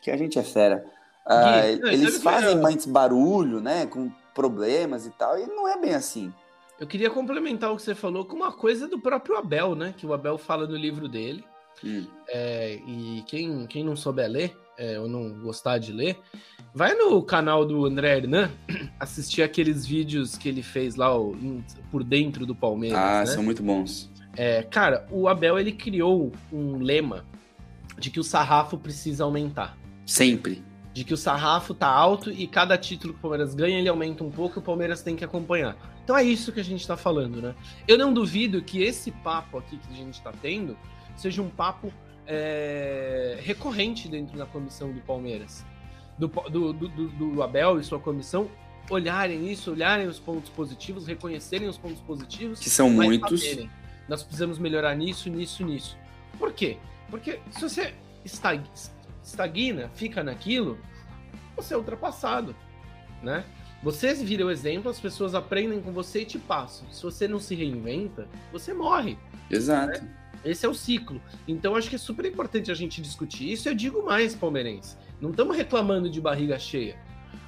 que a gente é fera. Ah, eles fazem mais barulho, né? Com problemas e tal, e não é bem assim. Eu queria complementar o que você falou com uma coisa do próprio Abel, né? Que o Abel fala no livro dele. Hum. É, e quem, quem não souber ler, é, ou não gostar de ler, vai no canal do André Hernan assistir aqueles vídeos que ele fez lá ó, por dentro do Palmeiras. Ah, né? são muito bons. É, cara, o Abel ele criou um lema de que o sarrafo precisa aumentar. Sempre. De que o sarrafo tá alto e cada título que o Palmeiras ganha ele aumenta um pouco e o Palmeiras tem que acompanhar. Então é isso que a gente tá falando, né? Eu não duvido que esse papo aqui que a gente tá tendo seja um papo é, recorrente dentro da comissão do Palmeiras. Do, do, do, do, Abel e sua comissão olharem isso, olharem os pontos positivos, reconhecerem os pontos positivos. Que são muitos. Saberem. Nós precisamos melhorar nisso, nisso, nisso. Por quê? Porque se você estagna, fica naquilo, você é ultrapassado, né? Você vira o exemplo, as pessoas aprendem com você e te passam. Se você não se reinventa, você morre. Exato. Né? Esse é o ciclo. Então acho que é super importante a gente discutir isso. Eu digo mais, palmeirense. Não estamos reclamando de barriga cheia.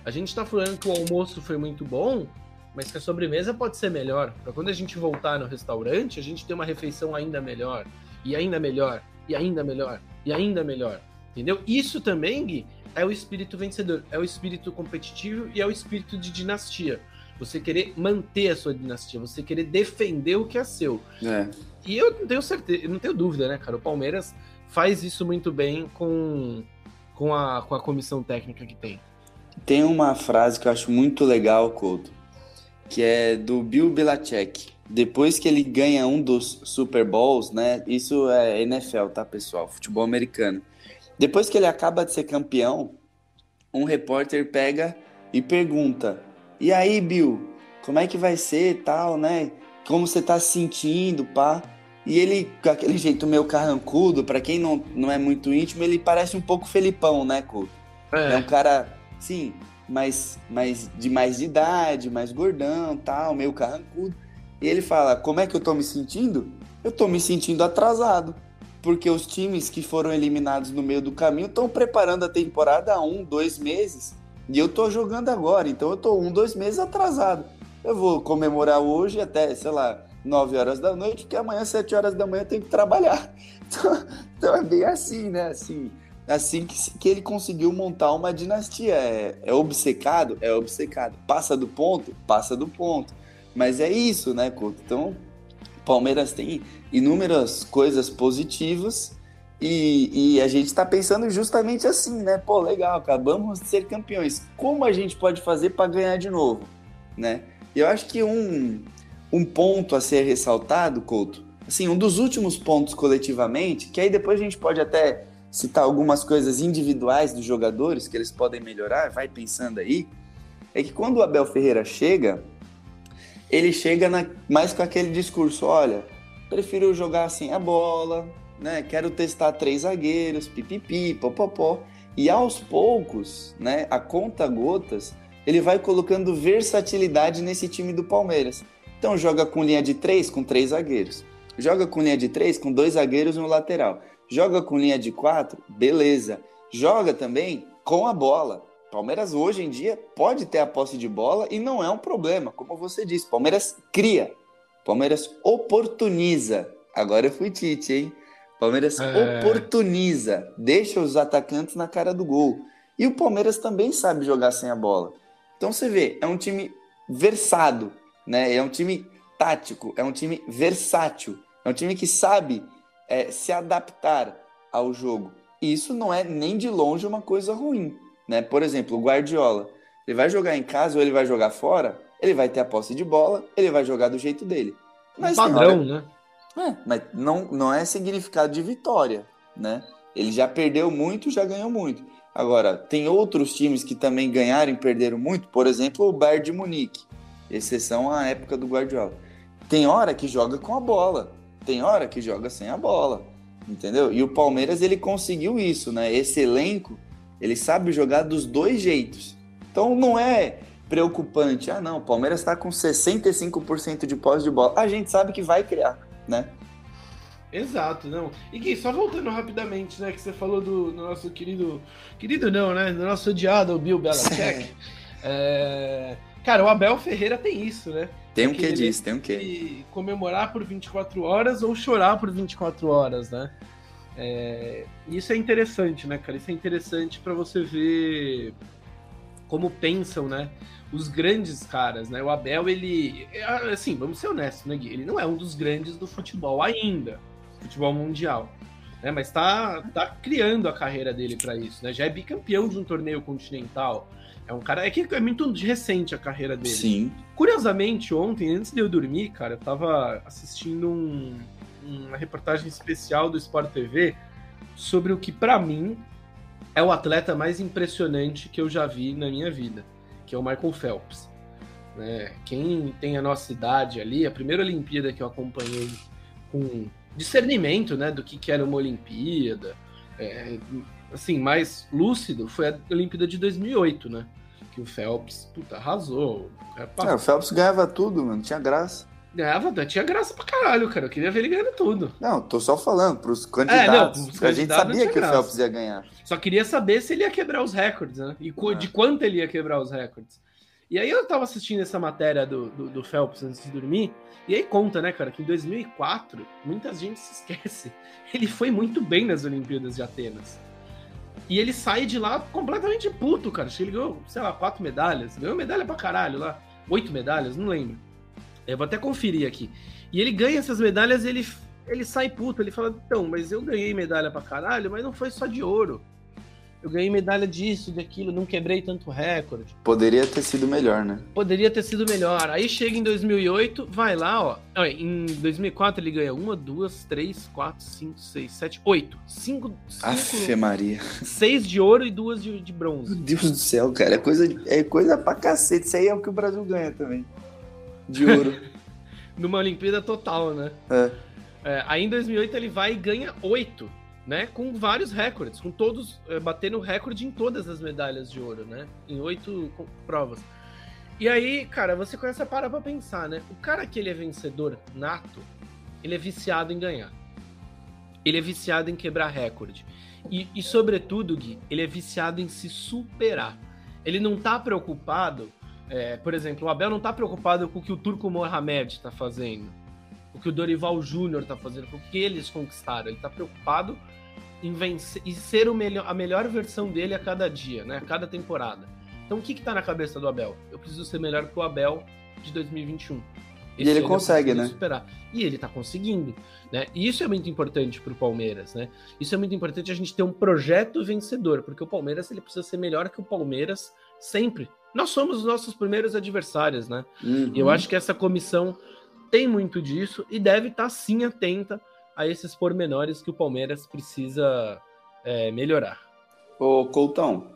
A gente está falando que o almoço foi muito bom, mas que a sobremesa pode ser melhor. Para quando a gente voltar no restaurante, a gente ter uma refeição ainda melhor, e ainda melhor, e ainda melhor, e ainda melhor. Entendeu? Isso também, Gui, é o espírito vencedor, é o espírito competitivo e é o espírito de dinastia. Você querer manter a sua dinastia, você querer defender o que é seu. É. E eu não tenho certeza, não tenho dúvida, né, cara? O Palmeiras faz isso muito bem com, com, a, com a comissão técnica que tem. Tem uma frase que eu acho muito legal, Couto, que é do Bill Belichick. Depois que ele ganha um dos Super Bowls, né? Isso é NFL, tá, pessoal? Futebol americano. Depois que ele acaba de ser campeão, um repórter pega e pergunta: E aí, Bill, como é que vai ser tal, né? Como você tá se sentindo, pá? E ele, com aquele jeito meio carrancudo, para quem não, não é muito íntimo, ele parece um pouco Felipão, né, Couto? É. é um cara, sim, mais, mais de mais de idade, mais gordão, tal, meio carrancudo. E ele fala: Como é que eu tô me sentindo? Eu tô me sentindo atrasado. Porque os times que foram eliminados no meio do caminho estão preparando a temporada há um, dois meses. E eu tô jogando agora, então eu tô um, dois meses atrasado. Eu vou comemorar hoje até, sei lá, 9 horas da noite, porque amanhã, 7 horas da manhã, eu tenho que trabalhar. Então, então é bem assim, né? Assim, assim que, que ele conseguiu montar uma dinastia. É, é obcecado? É obcecado. Passa do ponto? Passa do ponto. Mas é isso, né, Couto? Então, Palmeiras tem inúmeras coisas positivas e, e a gente está pensando justamente assim, né? Pô, legal, acabamos de ser campeões. Como a gente pode fazer para ganhar de novo, né? Eu acho que um, um ponto a ser ressaltado, Couto, assim, um dos últimos pontos coletivamente, que aí depois a gente pode até citar algumas coisas individuais dos jogadores que eles podem melhorar, vai pensando aí, é que quando o Abel Ferreira chega, ele chega na, mais com aquele discurso, olha, prefiro jogar assim a bola, né? Quero testar três zagueiros, pipipi, popopó. E aos poucos, né, a conta gotas, ele vai colocando versatilidade nesse time do Palmeiras. Então joga com linha de três, com três zagueiros. Joga com linha de três, com dois zagueiros no lateral. Joga com linha de quatro, beleza. Joga também com a bola. Palmeiras hoje em dia pode ter a posse de bola e não é um problema, como você disse. Palmeiras cria, Palmeiras oportuniza. Agora eu fui Tite, hein? Palmeiras é... oportuniza, deixa os atacantes na cara do gol. E o Palmeiras também sabe jogar sem a bola. Então você vê, é um time versado, né? É um time tático, é um time versátil, é um time que sabe é, se adaptar ao jogo. E isso não é nem de longe uma coisa ruim, né? Por exemplo, o Guardiola, ele vai jogar em casa ou ele vai jogar fora, ele vai ter a posse de bola, ele vai jogar do jeito dele. Mas padrão, hora... né? É, mas não, não é significado de vitória, né? Ele já perdeu muito, já ganhou muito. Agora, tem outros times que também ganharam e perderam muito, por exemplo, o Bayern de Munique, exceção à época do Guardiola. Tem hora que joga com a bola, tem hora que joga sem a bola, entendeu? E o Palmeiras ele conseguiu isso, né? Esse elenco, ele sabe jogar dos dois jeitos. Então não é preocupante. Ah, não, o Palmeiras está com 65% de posse de bola. A gente sabe que vai criar, né? Exato, não. E Gui, só voltando rapidamente, né, que você falou do, do nosso querido. Querido não, né? Do nosso odiado Bill Belichick. é... Cara, o Abel Ferreira tem isso, né? Tem um que disso, tem um que. Comemorar por 24 horas ou chorar por 24 horas, né? É... Isso é interessante, né, cara? Isso é interessante para você ver como pensam, né? Os grandes caras, né? O Abel, ele. É, assim, vamos ser honestos, né, Gui? Ele não é um dos grandes do futebol ainda futebol mundial. Né, mas está tá criando a carreira dele para isso, né? Já é bicampeão de um torneio continental. É um cara. É que é muito recente a carreira dele. Sim. Curiosamente, ontem, antes de eu dormir, cara, eu tava assistindo um, uma reportagem especial do Sport TV sobre o que, para mim, é o atleta mais impressionante que eu já vi na minha vida, que é o Michael Phelps. Né? Quem tem a nossa idade ali, a primeira Olimpíada que eu acompanhei com discernimento, né, do que, que era uma Olimpíada, é, assim, mais lúcido, foi a Olimpíada de 2008, né? Que o Phelps, puta, arrasou. O, é, o Phelps ganhava tudo, mano, tinha graça. Ganhava, tinha graça pra caralho, cara. Eu queria ver ele ganhando tudo. Não, tô só falando pros candidatos. É, não, pros a gente sabia que graça. o Phelps ia ganhar. Só queria saber se ele ia quebrar os recordes, né? E é. de quanto ele ia quebrar os recordes. E aí eu tava assistindo essa matéria do, do, do, Phelps antes de dormir, e aí conta, né, cara, que em 2004, muita gente se esquece, ele foi muito bem nas Olimpíadas de Atenas. E ele sai de lá completamente puto, cara. Ele ganhou, sei lá, quatro medalhas. Ganhou medalha pra caralho lá. Oito medalhas, não lembro. Eu vou até conferir aqui. E ele ganha essas medalhas e ele, ele sai puto. Ele fala, então, mas eu ganhei medalha pra caralho, mas não foi só de ouro eu ganhei medalha disso, daquilo, não quebrei tanto recorde. Poderia ter sido melhor, né? Poderia ter sido melhor. Aí chega em 2008, vai lá, ó. Em 2004 ele ganha uma, duas, três, quatro, cinco, seis, sete, oito. Cinco. Afe Maria. Seis de ouro e duas de, de bronze. Meu Deus do céu, cara. É coisa, é coisa pra cacete. Isso aí é o que o Brasil ganha também. De ouro. Numa Olimpíada total, né? É. é. Aí em 2008 ele vai e ganha oito né? Com vários recordes, com todos é, batendo recorde em todas as medalhas de ouro, né? Em oito provas. E aí, cara, você começa a parar pra pensar, né? O cara que ele é vencedor nato, ele é viciado em ganhar. Ele é viciado em quebrar recorde. E, e sobretudo, Gui, ele é viciado em se superar. Ele não tá preocupado, é, por exemplo, o Abel não tá preocupado com o que o Turco Mohamed tá fazendo, o que o Dorival Júnior tá fazendo, com o que eles conquistaram. Ele tá preocupado em vencer e ser o melhor, a melhor versão dele a cada dia, né? A cada temporada. Então o que que tá na cabeça do Abel? Eu preciso ser melhor que o Abel de 2021. Esse e ele consegue, né? Superar. E ele tá conseguindo, né? E isso é muito importante pro Palmeiras, né? Isso é muito importante a gente ter um projeto vencedor, porque o Palmeiras ele precisa ser melhor que o Palmeiras sempre. Nós somos os nossos primeiros adversários, né? Uhum. E eu acho que essa comissão tem muito disso e deve estar tá, sim atenta a esses pormenores que o Palmeiras precisa é, melhorar. Ô, Coutão,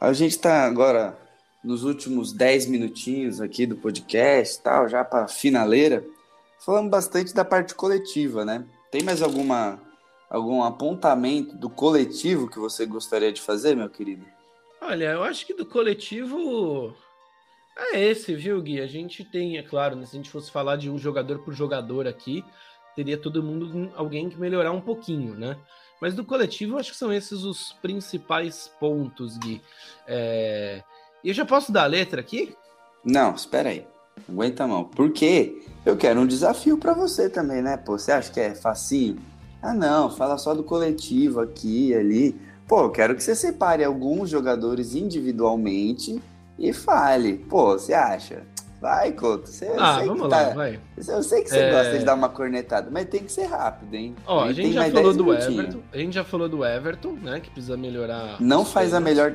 a gente está agora nos últimos 10 minutinhos aqui do podcast, tal, já para finaleira, falando bastante da parte coletiva, né? Tem mais alguma algum apontamento do coletivo que você gostaria de fazer, meu querido? Olha, eu acho que do coletivo é esse, viu, Gui? A gente tem, é claro, né, se a gente fosse falar de um jogador por jogador aqui, teria todo mundo alguém que melhorar um pouquinho, né? Mas do coletivo, eu acho que são esses os principais pontos, Gui. É... Eu já posso dar a letra aqui? Não, espera aí. Aguenta a mão. Porque eu quero um desafio para você também, né? Pô, você acha que é facinho? Ah, não, fala só do coletivo aqui ali. Pô, eu quero que você separe alguns jogadores individualmente e fale. Pô, você acha? Vai, Couto. Você, ah, vamos lá, tá... vai. Eu sei que você é... gosta de dar uma cornetada, mas tem que ser rápido, hein? Ó, a, gente já falou do Everton. A gente já falou do Everton, né? Que precisa melhorar. Não faz a melhor.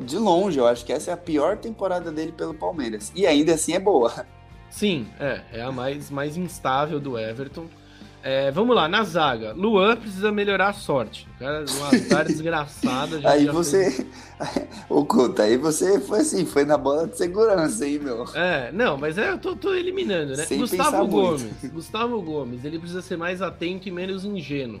De longe, eu acho que essa é a pior temporada dele pelo Palmeiras. E ainda assim é boa. Sim, é. É a mais, mais instável do Everton. É, vamos lá, na zaga. Luan precisa melhorar a sorte. Cara, um azar desgraçado. aí você. Fez... Oculta, aí você foi assim, foi na bola de segurança, hein, meu? É, não, mas é, eu tô, tô eliminando, né? Sem Gustavo Gomes. Muito. Gustavo Gomes, ele precisa ser mais atento e menos ingênuo.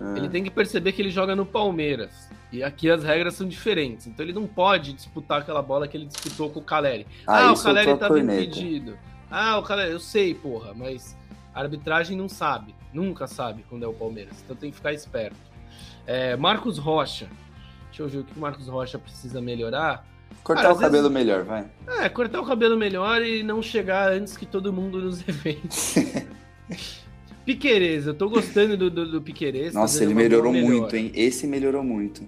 Ah. Ele tem que perceber que ele joga no Palmeiras. E aqui as regras são diferentes. Então ele não pode disputar aquela bola que ele disputou com o Caleri. Ah, ah o Caleri tava impedido. Ah, o Caleri, eu sei, porra, mas a arbitragem não sabe, nunca sabe quando é o Palmeiras, então tem que ficar esperto. É, Marcos Rocha, deixa eu ver o que o Marcos Rocha precisa melhorar. Cortar Cara, o cabelo vezes... melhor, vai. É, cortar o cabelo melhor e não chegar antes que todo mundo nos eventos. Piquerez, eu tô gostando do, do, do Piquerez. Tá Nossa, ele melhorou muito, hein? Esse melhorou muito.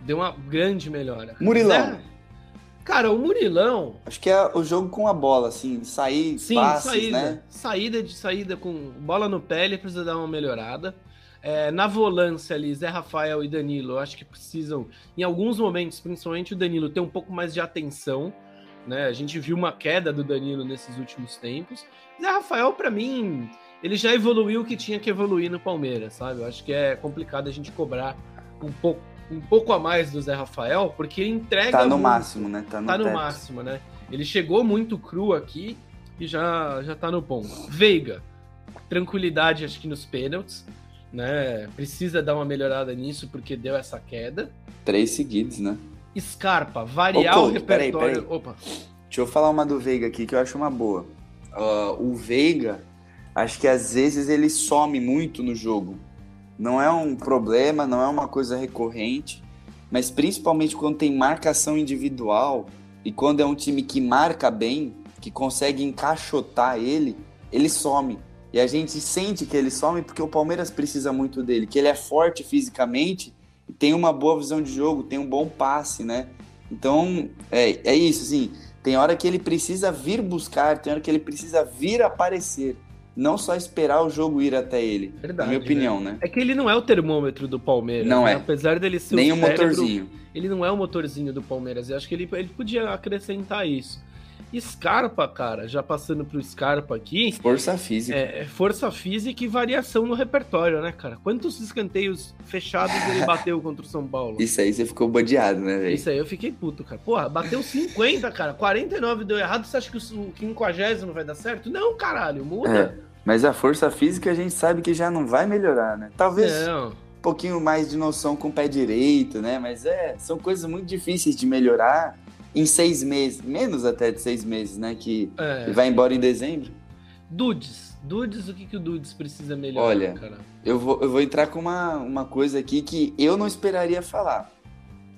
Deu uma grande melhora. Murilão. Cara, o Murilão. Acho que é o jogo com a bola, assim, sair, Sim, passes, saída. né? Saída de saída com bola no pé, ele precisa dar uma melhorada. É, na volância ali, Zé Rafael e Danilo, acho que precisam, em alguns momentos, principalmente o Danilo, ter um pouco mais de atenção. Né? A gente viu uma queda do Danilo nesses últimos tempos. Zé Rafael, para mim, ele já evoluiu o que tinha que evoluir no Palmeiras, sabe? Eu acho que é complicado a gente cobrar um pouco um pouco a mais do Zé Rafael, porque ele entrega. Tá no muito, máximo, né? Tá no, tá no máximo, né? Ele chegou muito cru aqui e já, já tá no ponto. Veiga, tranquilidade, acho que nos pênaltis, né? Precisa dar uma melhorada nisso porque deu essa queda. Três seguidos, né? Scarpa, variar Ô, o repertório. Peraí, peraí. Opa. Deixa eu falar uma do Veiga aqui que eu acho uma boa. Uh, o Veiga, acho que às vezes ele some muito no jogo não é um problema, não é uma coisa recorrente, mas principalmente quando tem marcação individual e quando é um time que marca bem, que consegue encaixotar ele, ele some. E a gente sente que ele some porque o Palmeiras precisa muito dele, que ele é forte fisicamente, tem uma boa visão de jogo, tem um bom passe, né? Então, é, é isso, assim, tem hora que ele precisa vir buscar, tem hora que ele precisa vir aparecer não só esperar o jogo ir até ele. Verdade, na minha opinião, né? né? É que ele não é o termômetro do Palmeiras. Não né? é. Apesar dele ser Nem o, cérebro, motorzinho. Ele não é o motorzinho do Palmeiras. Eu acho que ele, ele podia acrescentar isso. Scarpa, cara, já passando pro Scarpa aqui. Força física. É, é, força física e variação no repertório, né, cara? Quantos escanteios fechados ele bateu contra o São Paulo? Isso aí você ficou badeado, né, velho? Isso aí eu fiquei puto, cara. Porra, bateu 50, cara. 49 deu errado. Você acha que o 50 vai dar certo? Não, caralho, muda. É. Mas a força física a gente sabe que já não vai melhorar, né? Talvez não. um pouquinho mais de noção com o pé direito, né? Mas é, são coisas muito difíceis de melhorar em seis meses, menos até de seis meses, né? Que, é. vai embora em dezembro. Dudes, Dudes, o que, que o Dudes precisa melhorar, Olha, cara? Eu vou, eu vou entrar com uma, uma coisa aqui que eu não esperaria falar.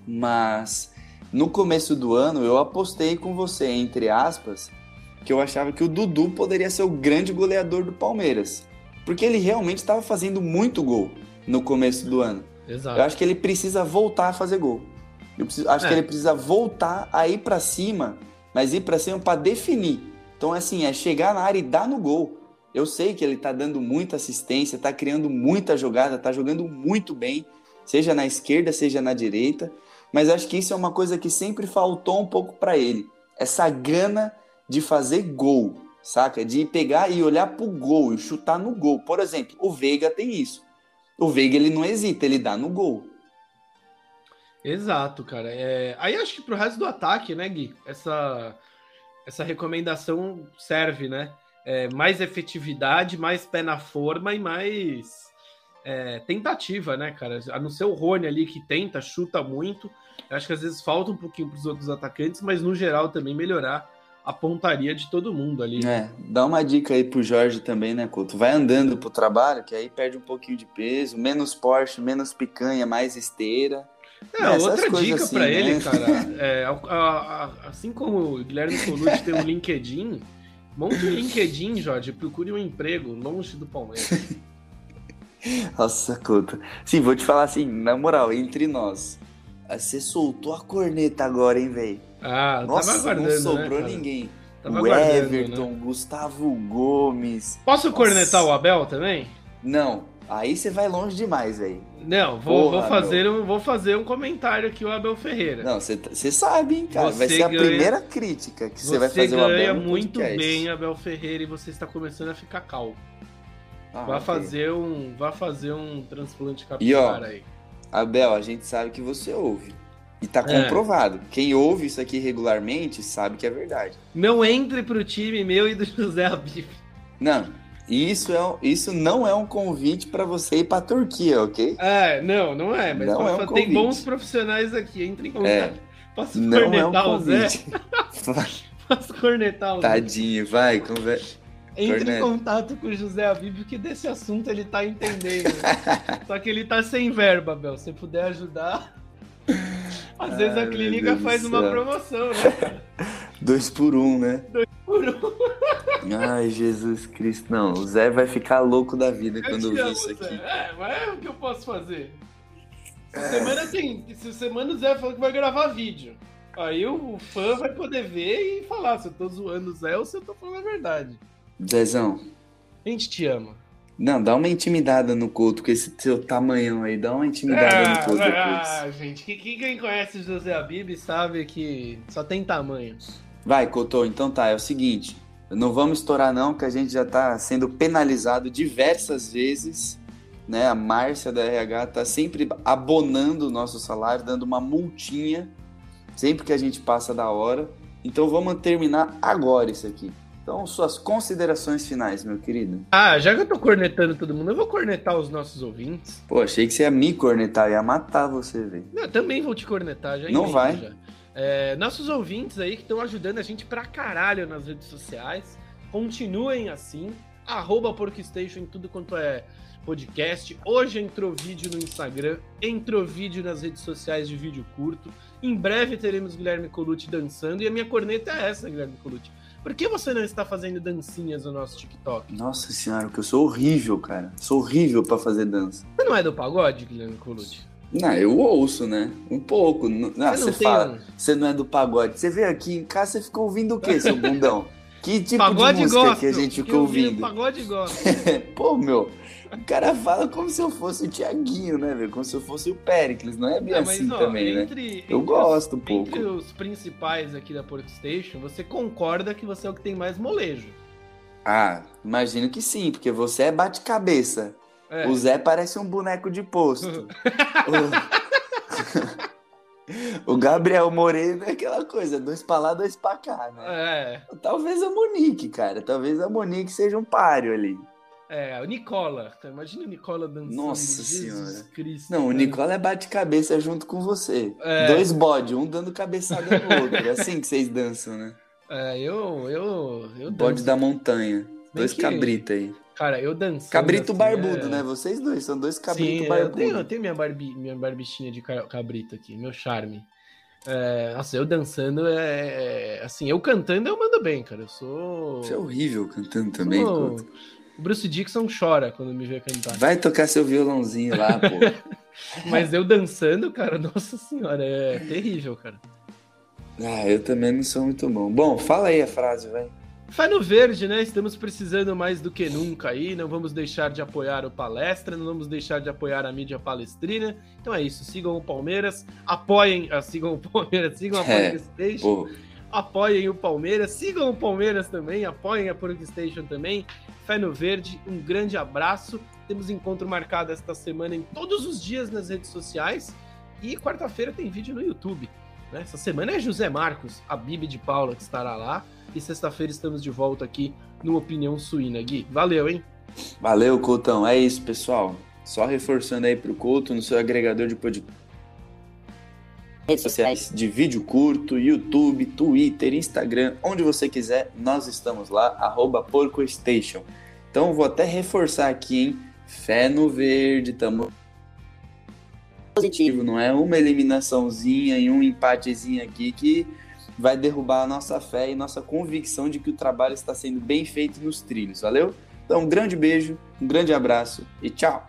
Mas no começo do ano eu apostei com você, entre aspas, que eu achava que o Dudu poderia ser o grande goleador do Palmeiras. Porque ele realmente estava fazendo muito gol no começo do ano. Exato. Eu acho que ele precisa voltar a fazer gol. Eu preciso, acho é. que ele precisa voltar a ir para cima, mas ir para cima para definir. Então, assim, é chegar na área e dar no gol. Eu sei que ele tá dando muita assistência, tá criando muita jogada, tá jogando muito bem, seja na esquerda, seja na direita, mas acho que isso é uma coisa que sempre faltou um pouco para ele. Essa gana de fazer gol, saca? De pegar e olhar pro gol e chutar no gol. Por exemplo, o Veiga tem isso. O Veiga ele não hesita, ele dá no gol. Exato, cara. É... Aí acho que pro resto do ataque, né, Gui? Essa, essa recomendação serve, né? É, mais efetividade, mais pé na forma e mais é, tentativa, né, cara? A não ser o Rony ali que tenta, chuta muito. Eu acho que às vezes falta um pouquinho para os outros atacantes, mas no geral também melhorar a pontaria de todo mundo ali. É, dá uma dica aí pro Jorge também, né, Couto? Vai andando pro trabalho, que aí perde um pouquinho de peso, menos Porsche, menos picanha, mais esteira. É, outra dica assim, para né? ele, cara, é, a, a, assim como o Guilherme Colucci tem um LinkedIn, monte um LinkedIn, Jorge, procure um emprego longe do Palmeiras. Nossa, Couto. Sim, vou te falar assim, na moral, entre nós. Você soltou a corneta agora, hein, velho? Ah, Nossa, tava aguardando, não sobrou né, ninguém. Tava o Everton, né? Gustavo Gomes. Posso Nossa. cornetar o Abel também? Não, aí você vai longe demais, velho. Não, vou, Porra, vou, fazer um, vou fazer um comentário aqui, o Abel Ferreira. Não, você sabe, hein, cara. Você vai ser ganha, a primeira crítica que você vai fazer o Abel. Você ganha muito bem, Abel Ferreira, e você está começando a ficar calmo. Ah, vai, okay. fazer um, vai fazer um transplante capilar aí. Abel, a gente sabe que você ouve. E tá é. comprovado. É. Quem ouve isso aqui regularmente sabe que é verdade. Não entre pro time meu e do José Abib. Não, isso, é, isso não é um convite para você ir pra Turquia, ok? É, não, não é. Mas não é um tem bons profissionais aqui, entre em contato. É. Posso não cornetar é um o Zé? Posso cornetar o Zé? Tadinho, vai, conversa. Entre em contato com o José Abíbio, que desse assunto ele tá entendendo. Só que ele tá sem verba, Bel. Se puder ajudar. Às vezes Ai, a clínica faz uma promoção, né? Dois por um, né? Dois por um. Ai, Jesus Cristo. Não, o Zé vai ficar louco da vida eu quando ouvir isso aqui. É, mas é o que eu posso fazer. Essa semana tem. Essa semana o Zé falou que vai gravar vídeo. Aí o fã vai poder ver e falar se eu tô zoando o Zé ou se eu tô falando a verdade. Zezão. A gente te ama. Não, dá uma intimidada no culto, com esse seu tamanhão aí, dá uma intimidada ah, no culto Ah, gente, quem, quem conhece o José Abib sabe que só tem tamanho. Vai, Couto, então tá, é o seguinte, não vamos estourar não, que a gente já tá sendo penalizado diversas vezes, né? A Márcia da RH tá sempre abonando o nosso salário, dando uma multinha sempre que a gente passa da hora. Então vamos terminar agora isso aqui. Então, suas considerações finais, meu querido. Ah, já que eu tô cornetando todo mundo, eu vou cornetar os nossos ouvintes. Pô, achei que você ia me cornetar, ia matar você, velho. Eu também vou te cornetar, já Não vai. Já. É, nossos ouvintes aí que estão ajudando a gente pra caralho nas redes sociais, continuem assim. Arroba Porkstation em tudo quanto é podcast. Hoje entrou vídeo no Instagram, entrou vídeo nas redes sociais de vídeo curto. Em breve teremos Guilherme Colucci dançando e a minha corneta é essa, Guilherme Colucci. Por que você não está fazendo dancinhas no nosso TikTok? Nossa senhora, porque eu sou horrível, cara. Sou horrível para fazer dança. Você não é do pagode, Guilherme Colucci? Não, eu ouço, né? Um pouco. Não, você, você fala, um... você não é do pagode. Você veio aqui em casa, você ficou ouvindo o quê, seu bundão? Que tipo pagode de música que a gente ficou ouvindo? Pagode gosto. Pô, meu, o cara fala como se eu fosse o Tiaguinho, né, velho? Como se eu fosse o Pericles. Não é bem não, assim ó, também, né? entre, né? Eu gosto um pouco. Entre os principais aqui da Porkstation, você concorda que você é o que tem mais molejo. Ah, imagino que sim, porque você é bate-cabeça. É. O Zé parece um boneco de posto. o... o Gabriel Moreno é aquela coisa, dois pra lá, dois pra cá, né? É. Talvez a Monique, cara. Talvez a Monique seja um páreo ali. É, o Nicola. Imagina o Nicola dançando. Nossa Jesus senhora. Cristo. Não, o Nicola é bate-cabeça junto com você. É. Dois bode, um dando cabeçada no outro. É assim que vocês dançam, né? É, eu. eu, eu Bode da montanha. dois que... cabritos aí. Cara, eu danço. Cabrito assim, barbudo, é... né? Vocês dois, são dois cabritos barbudos. Eu tenho, eu tenho minha, barbi, minha barbichinha de cabrito aqui, meu charme. É, nossa, eu dançando é, é, Assim, eu cantando eu mando bem, cara. Eu sou. Você é horrível cantando também, sou... Bruce Dixon chora quando me vê cantar. Vai tocar seu violãozinho lá, pô. Mas eu dançando, cara, nossa senhora, é terrível, cara. Ah, eu também não sou muito bom. Bom, fala aí a frase, vai. Faz no verde, né? Estamos precisando mais do que nunca aí. Não vamos deixar de apoiar o palestra, não vamos deixar de apoiar a mídia palestrina. Então é isso. Sigam o Palmeiras, apoiem, ah, sigam o Palmeiras, sigam a é, Station apoiem o Palmeiras, sigam o Palmeiras também, apoiem a Station também. Fé no Verde, um grande abraço. Temos encontro marcado esta semana em todos os dias nas redes sociais e quarta-feira tem vídeo no YouTube. Né? Essa semana é José Marcos, a Bibi de Paula que estará lá e sexta-feira estamos de volta aqui no Opinião Suína. Gui, valeu, hein? Valeu, Coutão. É isso, pessoal. Só reforçando aí pro Couto no seu agregador de podcast. Redes sociais de vídeo curto, YouTube, Twitter, Instagram, onde você quiser, nós estamos lá, PorcoStation. Então vou até reforçar aqui, hein? Fé no verde, tamo positivo, não é uma eliminaçãozinha e um empatezinho aqui que vai derrubar a nossa fé e nossa convicção de que o trabalho está sendo bem feito nos trilhos, valeu? Então, um grande beijo, um grande abraço e tchau!